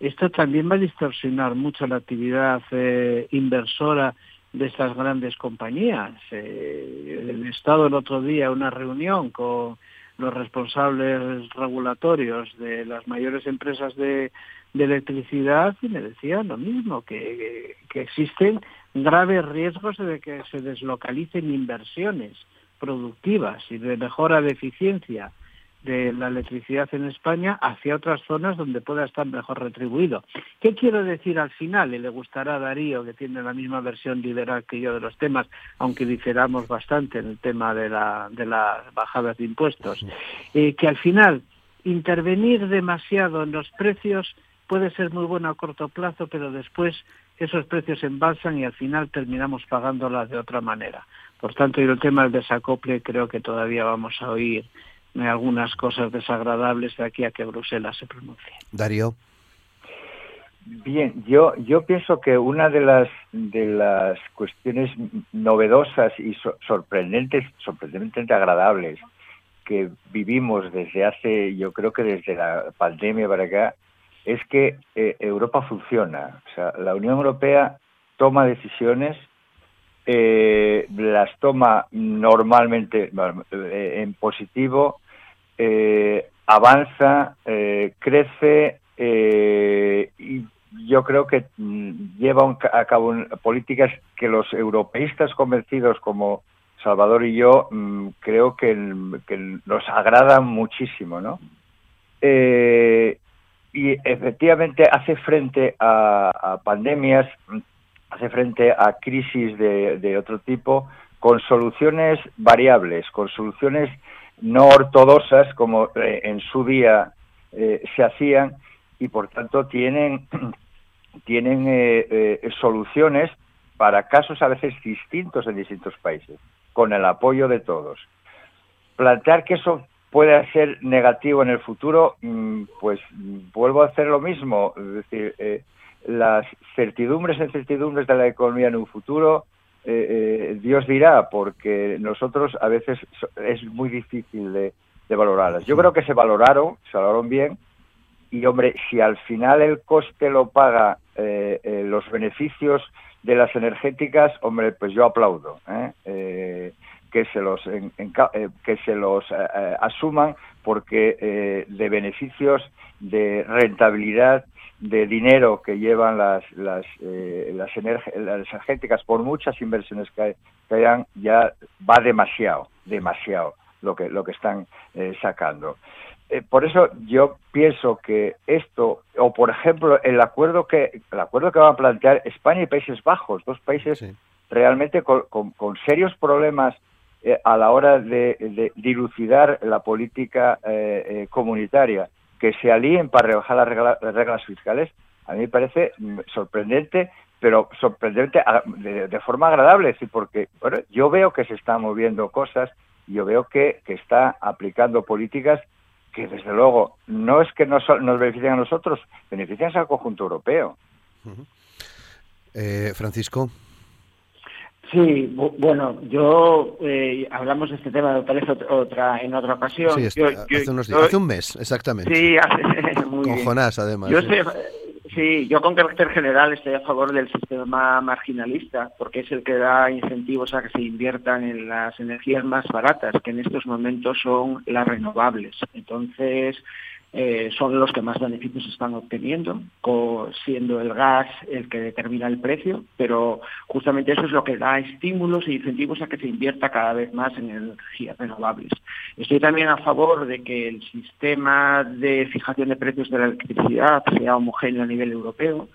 esto también va a distorsionar mucho la actividad eh, inversora de estas grandes compañías. el Estado el otro día una reunión con los responsables regulatorios de las mayores empresas de, de electricidad y me decían lo mismo, que, que, existen graves riesgos de que se deslocalicen inversiones productivas y de mejora de eficiencia de la electricidad en España hacia otras zonas donde pueda estar mejor retribuido. ¿Qué quiero decir al final? Y le gustará a Darío, que tiene la misma versión liberal que yo de los temas, aunque diferamos bastante en el tema de, la, de las bajadas de impuestos, eh, que al final intervenir demasiado en los precios puede ser muy bueno a corto plazo, pero después esos precios embalsan y al final terminamos pagándolas de otra manera. Por tanto, y el tema del desacople creo que todavía vamos a oír algunas cosas desagradables de aquí a que Bruselas se pronuncie. Darío. Bien, yo yo pienso que una de las de las cuestiones novedosas y sorprendentes, sorprendentemente agradables que vivimos desde hace, yo creo que desde la pandemia para acá, es que eh, Europa funciona. O sea, la Unión Europea toma decisiones, eh, las toma normalmente eh, en positivo, avanza, crece y yo creo que mm, lleva a cabo políticas que los europeístas convencidos como Salvador y yo mm, creo que, nos agradan muchísimo, ¿no? Y efectivamente hace frente a, pandemias, hace frente a crisis de, otro tipo, con soluciones variables, con soluciones no ortodoxas como eh, en su día eh, se hacían y por tanto tienen, tienen eh, soluciones para casos a veces distintos en distintos países, con el apoyo de todos. Plantear que eso puede ser negativo en el futuro, mm, pues vuelvo a hacer lo mismo. Es decir, eh, las certidumbres e incertidumbres de la economía en un futuro, eh, eh, Dios dirá, porque nosotros a veces es muy difícil de, valorarlas. Yo creo que se valoraron, se valoraron bien, y hombre, si al final el coste lo paga los beneficios de las energéticas, hombre, pues yo aplaudo. ¿eh? Que se los, eh, que se los eh, eh, asuman porque de beneficios, de rentabilidad, de dinero que llevan las las, las, las energéticas por muchas inversiones que, hayan ya va demasiado demasiado lo que lo que están sacando. Por eso yo pienso que esto o por ejemplo el acuerdo que el acuerdo que van a plantear España y Países Bajos dos países realmente con, con, serios problemas eh, a la hora de, dilucidar la política eh, eh, comunitaria, que se alíen para rebajar las, reglas fiscales, a mí me parece mm, sorprendente, pero sorprendente de, forma agradable, decir, porque bueno, yo veo que se están moviendo cosas, yo veo que, que está aplicando políticas que desde luego no es que nos, nos beneficien a nosotros, benefician al conjunto europeo. Francisco. Sí, bueno, yo eh, hablamos de este tema de parece otra en otra ocasión. Sí, yo, hace, unos días, hace un mes, exactamente. Sí, hace, muy Con Jonás, además. Yo sé, sí, yo con carácter general estoy a favor del sistema marginalista, porque es el que da incentivos a que se inviertan en las energías más baratas, que en estos momentos son las renovables. Entonces, eh, son los que más beneficios están obteniendo, siendo el gas el que determina el precio, pero justamente eso es lo que da estímulos e incentivos a que se invierta cada vez más en energías renovables. Estoy también a favor de que el sistema de fijación de precios de la electricidad sea homogéneo a nivel europeo,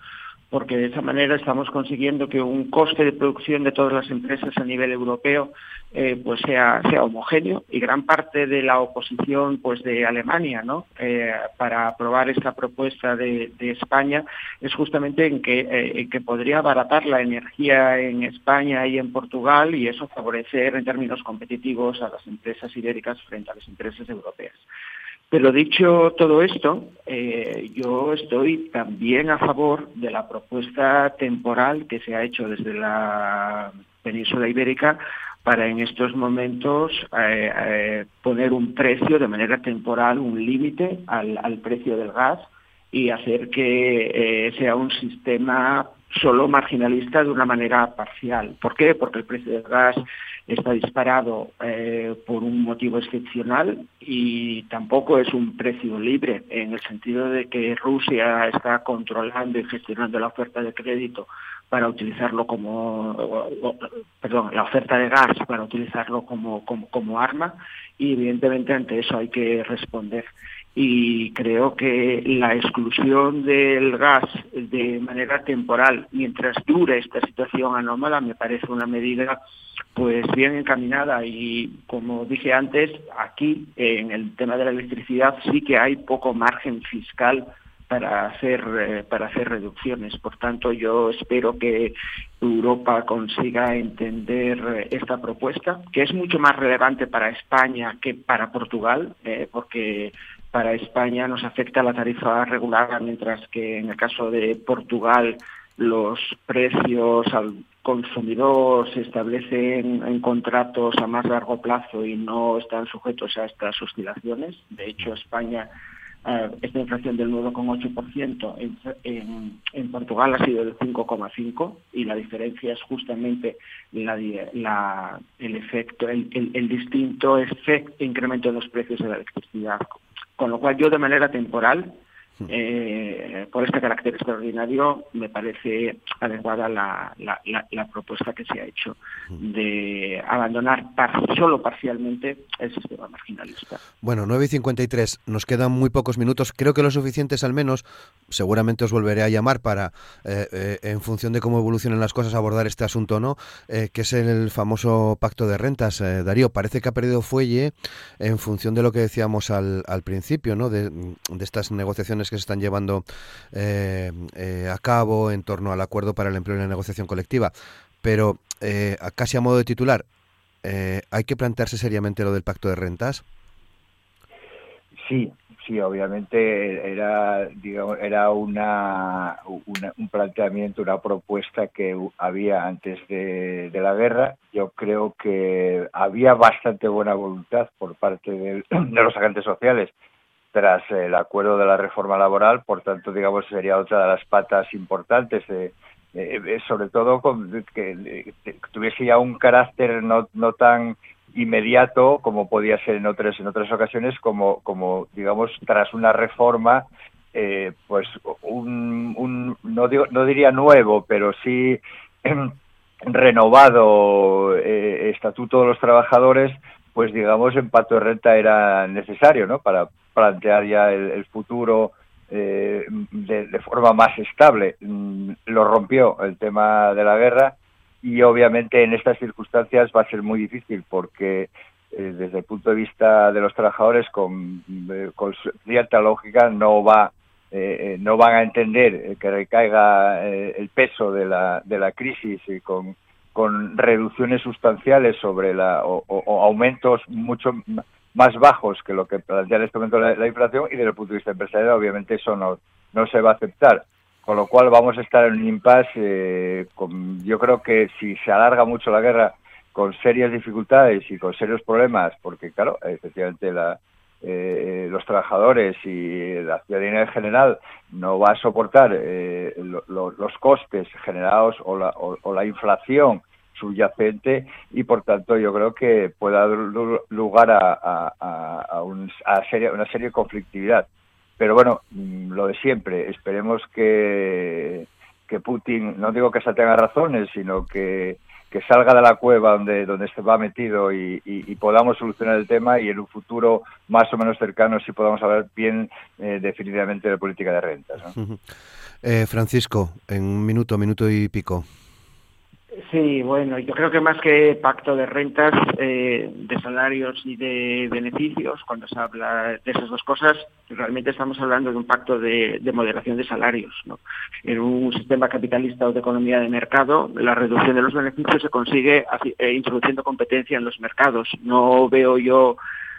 porque de esa manera estamos consiguiendo que un coste de producción de todas las empresas a nivel europeo eh, pues sea, sea homogéneo y gran parte de la oposición pues de Alemania ¿no? Eh, para aprobar esta propuesta de, España es justamente en que, eh, en que podría abaratar la energía en España y en Portugal y eso favorecer en términos competitivos a las empresas ibéricas frente a las empresas europeas. Pero dicho todo esto, eh, yo estoy también a favor de la propuesta temporal que se ha hecho desde la península ibérica para en estos momentos eh, eh, poner un precio de manera temporal, un límite al, al, precio del gas y hacer que sea un sistema solo marginalista de una manera parcial. ¿Por qué? Porque el precio del gas está disparado eh, por un motivo excepcional y tampoco es un precio libre, en el sentido de que Rusia está controlando y gestionando la oferta de crédito para utilizarlo como, perdón, la oferta de gas para utilizarlo como, como, como arma y evidentemente ante eso hay que responder y creo que la exclusión del gas de manera temporal mientras dure esta situación anómala me parece una medida pues bien encaminada. Y como dije antes aquí en el tema de la electricidad sí que hay poco margen fiscal para hacer eh, para hacer reducciones. Por tanto yo espero que Europa consiga entender esta propuesta que es mucho más relevante para España que para Portugal eh, porque para España nos afecta la tarifa regular, mientras que en el caso de Portugal los precios al consumidor se establecen en contratos a más largo plazo y no están sujetos a estas oscilaciones. De hecho, España, eh, esta inflación del 9,8%, en, en, Portugal ha sido del 5,5% y la diferencia es justamente el efecto, el distinto efecto, incremento de los precios de la electricidad con lo cual yo de manera temporal. Eh, por este carácter extraordinario, me parece adecuada la, la, propuesta que se ha hecho hmm. de abandonar solo parcialmente el sistema marginalista. Bueno, 9 y 53, nos quedan muy pocos minutos, creo que lo suficientes al menos, seguramente os volveré a llamar para, eh, eh, en función de cómo evolucionen las cosas, abordar este asunto o no, que es el famoso pacto de rentas. Darío, parece que ha perdido fuelle en función de lo que decíamos al, al principio ¿no? de, estas negociaciones que se están llevando eh, eh, a cabo en torno al acuerdo para el empleo y la negociación colectiva. Pero eh, casi a modo de titular, ¿hay que plantearse seriamente lo del pacto de rentas? Sí, sí, obviamente era, digamos, era una, un planteamiento, una propuesta que había antes de, la guerra. Yo creo que había bastante buena voluntad por parte de los agentes sociales tras el acuerdo de la reforma laboral, por tanto, digamos, sería otra de las patas importantes, sobre todo con, que, tuviese ya un carácter no, no tan inmediato como podía ser en otras en otras ocasiones como como digamos tras una reforma eh, pues un, un no digo, no diría nuevo pero sí renovado eh, estatuto de los trabajadores pues digamos el pacto de renta era necesario no para plantear ya el, futuro eh, de, forma más estable. Mm, lo rompió el tema de la guerra y obviamente en estas circunstancias va a ser muy difícil porque eh, desde el punto de vista de los trabajadores con, eh, cierta lógica no va no van a entender que recaiga el peso de la, de la crisis y con, con reducciones sustanciales sobre la o, o aumentos mucho más bajos que lo que plantea en este momento la, inflación y desde el punto de vista empresarial obviamente eso no, no se va a aceptar. con lo cual vamos a estar en un impasse. Eh, yo creo que si se alarga mucho la guerra, con serias dificultades y con serios problemas, porque claro, efectivamente la, eh, los trabajadores y la ciudadanía en general no va a soportar eh, los costes generados o la, o, la, inflación subyacente y por tanto yo creo que puede dar lugar a, a, un, a una serie de conflictividad. Pero bueno, mm, lo de siempre, esperemos que, que Putin, no digo que se tenga razones, sino que que salga de la cueva donde, donde se va metido y, podamos solucionar el tema y en un futuro más o menos cercano sí podamos hablar bien eh, definitivamente de política de rentas. Eh, Francisco, en un minuto, minuto y pico. Sí, bueno, yo creo que más que pacto de rentas, eh, de salarios y de beneficios, cuando se habla de esas dos cosas, realmente estamos hablando de un pacto de, moderación de salarios. En un sistema capitalista o de economía de mercado, la reducción de los beneficios se consigue eh, introduciendo competencia en los mercados. No veo yo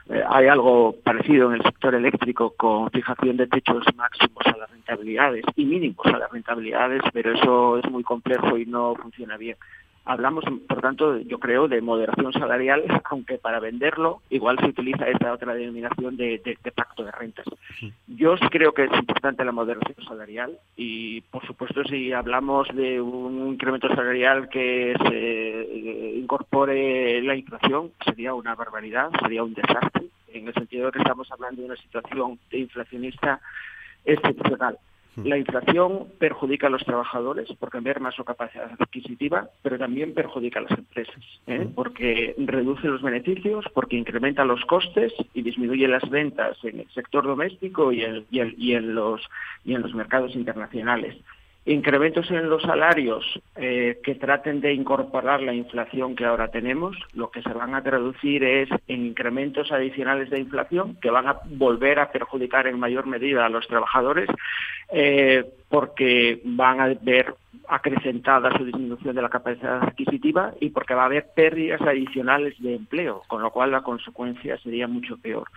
eh, hay algo parecido en el sector eléctrico con fijación de techos máximos a las rentabilidades y mínimos a las rentabilidades, pero eso es muy complejo y no funciona bien. Hablamos, por tanto, yo creo, de moderación salarial, aunque para venderlo igual se utiliza esta otra denominación de, pacto de rentas. Yo sí creo que es importante la moderación salarial y, por supuesto, si hablamos de un incremento salarial que se eh, incorpore la inflación, sería una barbaridad, sería un desastre, en el sentido de que estamos hablando de una situación inflacionista excepcional. La inflación perjudica a los trabajadores porque merma su capacidad adquisitiva, pero también perjudica a las empresas, ¿eh? porque reduce los beneficios, porque incrementa los costes y disminuye las ventas en el sector doméstico y en los mercados internacionales incrementos en los salarios eh, que traten de incorporar la inflación que ahora tenemos, lo que se van a traducir es en incrementos adicionales de inflación que van a volver a perjudicar en mayor medida a los trabajadores eh, porque van a ver acrecentada su disminución de la capacidad adquisitiva y porque va a haber pérdidas adicionales de empleo, con lo cual la consecuencia sería mucho peor.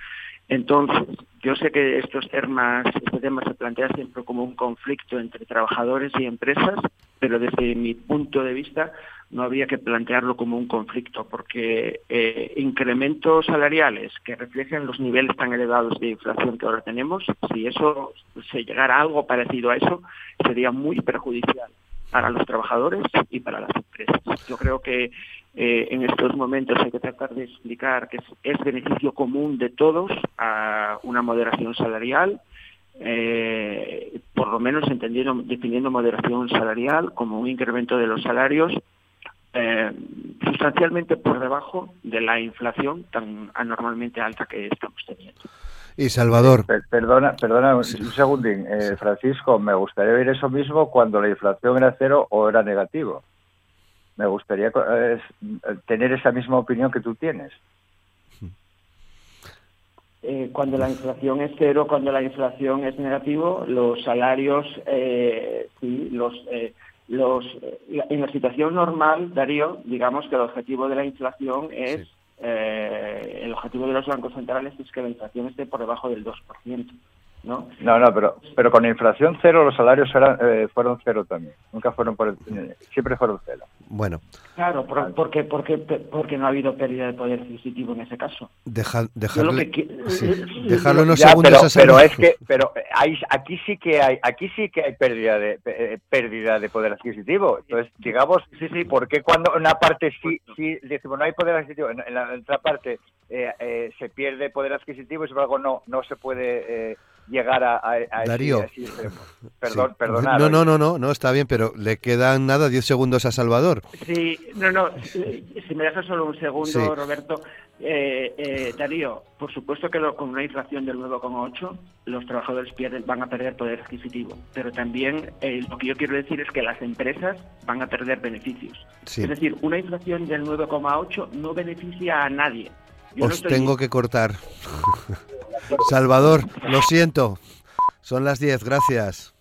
Entonces, yo sé que estos temas, este tema se plantea siempre como un conflicto entre trabajadores y empresas, pero desde mi punto de vista no habría que plantearlo como un conflicto, porque eh, incrementos salariales que reflejen los niveles tan elevados de inflación que ahora tenemos, si eso se llegara a algo parecido a eso, sería muy perjudicial para los trabajadores y para las empresas. Yo creo que eh, en estos momentos hay que tratar de explicar que es, beneficio común de todos a una moderación salarial, eh, por lo menos entendiendo, definiendo moderación salarial como un incremento de los salarios eh, sustancialmente por debajo de la inflación tan anormalmente alta que estamos teniendo. Y Salvador. Perdona, perdona un segundín, Francisco, me gustaría ver eso mismo cuando la inflación era cero o era negativo. Me gustaría eh, tener esa misma opinión que tú tienes. Eh, cuando la inflación es cero, cuando la inflación es negativo, los salarios, eh, sí, los, los, en la situación normal, Darío, digamos que el objetivo de la inflación es, el objetivo de los bancos centrales es que la inflación esté por debajo del 2%. ¿No? No, no, pero, pero con inflación cero los salarios eran, eh, fueron cero también. Nunca fueron por siempre fueron cero. Bueno. Claro, porque, porque, porque no ha habido pérdida de poder adquisitivo en ese caso. Deja, dejarlo, dejarlo unos segundos pero, pero es que, pero hay, aquí sí que hay, aquí sí que hay pérdida de eh, pérdida de poder adquisitivo. Entonces, digamos, sí, sí, porque cuando una parte sí, sí decimos no hay poder adquisitivo, en, la otra parte eh, se pierde poder adquisitivo y sin embargo no, no se puede llegar a, a, Darío. Perdón, No, no, no, no, no, está bien, pero le quedan nada 10 segundos a Salvador. Sí, no, no, si, me dejas solo un segundo, Roberto. Eh, eh, Darío, por supuesto que con una inflación del 9,8 los trabajadores pierden, van a perder poder adquisitivo, pero también eh, lo que yo quiero decir es que las empresas van a perder beneficios. Es decir, una inflación del 9,8 no beneficia a nadie. Os tengo que cortar. Salvador, lo siento. Son las 10, gracias.